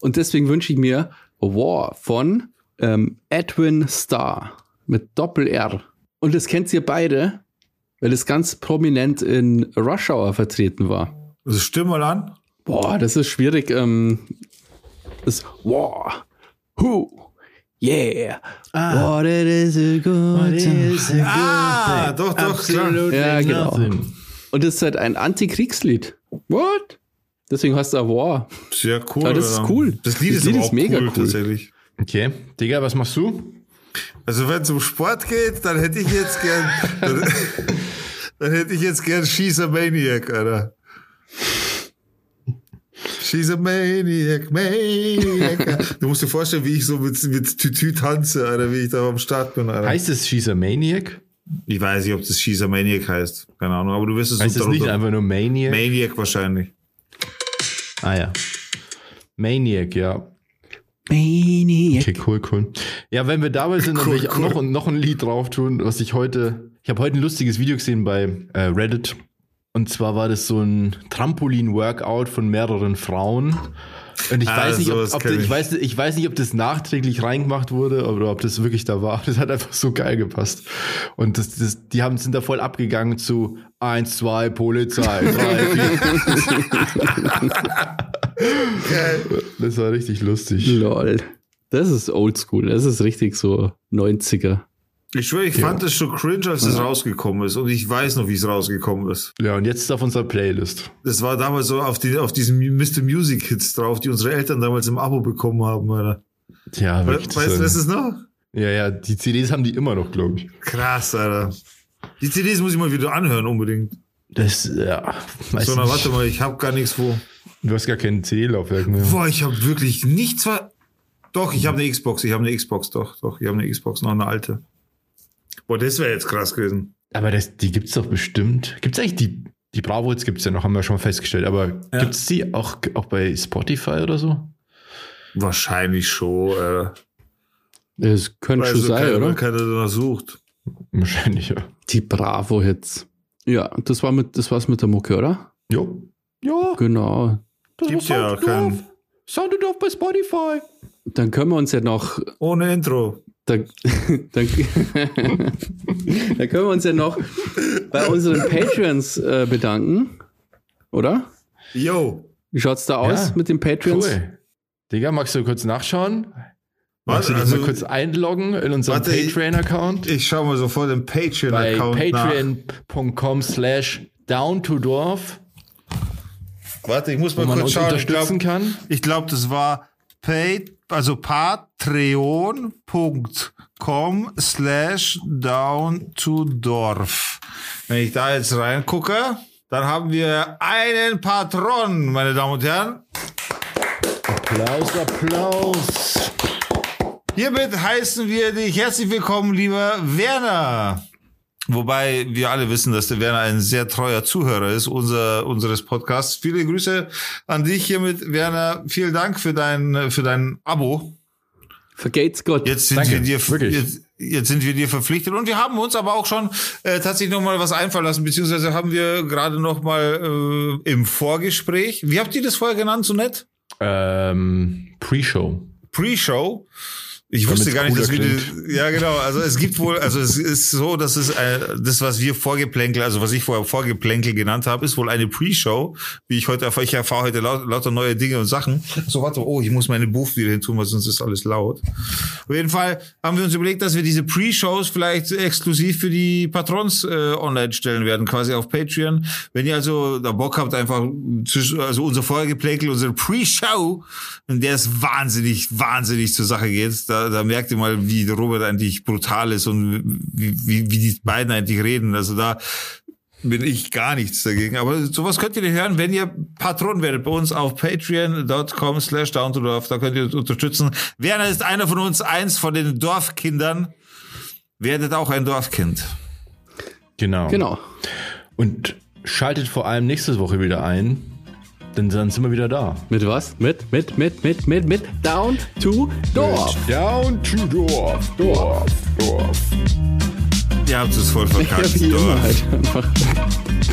Und deswegen wünsche ich mir War von ähm, Edwin Starr mit Doppel-R. Und das kennt ihr beide, weil es ganz prominent in Rush Hour vertreten war. Also stimm mal an. Boah, das ist schwierig. Ähm, das War. Who? Yeah. What it is a good time. Ah, doch, doch, klar. Ja, genau. Und das ist halt ein Antikriegslied. What? Deswegen heißt es War. Sehr cool. Aber das ist cool. Das Lied Das ist, Lied ist auch mega cool, cool. tatsächlich. Okay. Digga, was machst du? Also wenn es um Sport geht, dann hätte ich jetzt gern, *laughs* dann, dann hätte ich jetzt gern She's a Maniac, Alter. She's a Maniac, Maniac. Du musst dir vorstellen, wie ich so mit, mit Tütü tanze, Alter, wie ich da am Start bin, Alter. Heißt es She's a Maniac? Ich weiß nicht, ob das She's a Maniac heißt. Keine Ahnung, aber du wirst es Heißt es nicht einfach nur Maniac? Maniac wahrscheinlich. ah ja. Maniac, ja. Maniac. Okay, cool, cool. Ja, wenn wir dabei sind, dann Cool, will ich auch noch, noch ein Lied drauf tun, was ich heute. Ich habe heute ein lustiges Video gesehen bei äh, Reddit. Und zwar war das so ein Trampolin-Workout von mehreren Frauen. Und ich Ah, weiß nicht, ob, ob das, ich, ich. weiß, ich weiß nicht, ob das nachträglich reingemacht wurde oder ob das wirklich da war. *laughs* Das hat einfach so geil gepasst. Und das, das, die haben, sind da voll abgegangen zu 1, 2, Polizei, 3, 4. *laughs* Das war richtig lustig. Lol. Das ist oldschool. Das ist richtig so 90er. Ich schwöre, ich fand das schon cringe, als es rausgekommen ist. Und ich weiß noch, wie es rausgekommen ist. Ja, und jetzt ist auf unserer Playlist. Das war damals so auf, die, auf diesen Mr. Music Hits drauf, die unsere Eltern damals im Abo bekommen haben, Alter. Ja, We wirklich. weißt du, das was ist noch? ja, ja, die CDs haben die immer noch, glaube ich. Krass, Alter. Die CDs muss ich mal wieder anhören, unbedingt. Das, ja, weiß So, na, warte mal, ich habe gar nichts wo. Du hast gar kein CD-Laufwerk mehr. Boah, ich habe wirklich nichts. Ver doch, ich habe eine Xbox, ich habe eine Xbox, doch, doch, ich habe eine Xbox, noch eine alte. Boah, das wäre jetzt krass gewesen. Aber das, die gibt's doch bestimmt. Gibt's eigentlich die, die Bravo Hits gibt's ja noch, haben wir schon festgestellt. Aber Ja. gibt's die auch, auch bei Spotify oder so? Wahrscheinlich schon, Alter. Das könnte schon sein, keiner, oder? keiner danach sucht. Wahrscheinlich, ja. Die Bravo-Hits. Ja, das war mit, das war's mit der Mucke, oder? Jo. Ja, Genau. Das Gibt ja Sound keinen- Dorf. Sound Dorf bei Spotify. Dann können wir uns ja noch Ohne Intro. Dann, *laughs* dann, *laughs* dann können wir uns ja noch bei unseren Patreons äh, bedanken, oder? Yo. Wie schaut's da aus Ja, mit den Patreons? Cool. Digga, magst du kurz nachschauen? Magst du dich also, mal kurz einloggen in unseren Warte, ich- Patreon-Account? ich schau mal sofort den Bei Patreon-Account nach. patreon.com slash down to Dorf, Warte, ich muss mal kurz schauen. Ich glaube, kann. ich glaub, das war pay, also patreon.com slash down to Dorf. Wenn ich da jetzt reingucke, dann haben wir einen Patron, meine Damen und Herren. Applaus, Applaus. Hiermit heißen wir dich herzlich willkommen, lieber Werner. Wobei wir alle wissen, dass der Werner ein sehr treuer Zuhörer ist unser, unseres Podcasts. Viele Grüße an dich hiermit, Werner. Vielen Dank für dein, für dein Abo. Vergeht's Gott. Jetzt sind Danke, wir dir, wirklich. jetzt, jetzt sind wir dir verpflichtet und wir haben uns aber auch schon äh, tatsächlich noch mal was einfallen lassen, beziehungsweise haben wir gerade noch mal äh, im Vorgespräch. Wie habt ihr das vorher genannt, so nett? Ähm, Pre-Show. Pre-Show. Ich Damit's wusste gar nicht, dass wir die, ja genau, also es gibt wohl, also es ist so, dass es äh, das, was wir Vorgeplänkel, also was ich vorher Vorgeplänkel genannt habe, ist wohl eine Pre-Show, wie ich heute erfahre, ich erfahre heute laut, lauter neue Dinge und Sachen. So, warte, oh, ich muss meine Buch wieder hin tun, weil sonst ist alles laut. Auf jeden Fall haben wir uns überlegt, dass wir diese Pre-Shows vielleicht exklusiv für die Patrons äh, online stellen werden, quasi auf Patreon. Wenn ihr also da Bock habt, einfach zwischen, also unser Vorgeplänkel, unsere Pre-Show, in der es wahnsinnig, wahnsinnig zur Sache geht, da, da merkt ihr mal, wie der Robert eigentlich brutal ist und wie, wie, wie die beiden eigentlich reden. Also da bin ich gar nichts dagegen. Aber sowas könnt ihr hören, wenn ihr Patron werdet bei uns auf patreon.com slash down to Dorf. Da könnt ihr uns unterstützen. Werner ist einer von uns, eins von den Dorfkindern. Werdet auch ein Dorfkind. Genau. Genau. Und schaltet vor allem nächste Woche wieder ein, Denn dann sind wir wieder da. Mit was? Mit, mit, mit, mit, mit, mit Down to Dorf. Down to Dorf, Dorf, Dorf. Ihr habt es voll Ja, verkackt. immer Dorf. halt.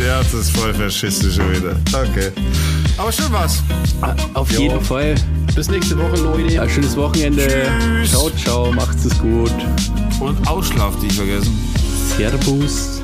Ihr habt es voll verschissen schon wieder. Okay. Aber schön war's. Auf Jo. jeden Fall. Bis nächste Woche, Leute. Ein schönes Wochenende. Tschüss. Ciao, ciao. Macht's es gut. Und Ausschlaf, die ich vergessen. Servus.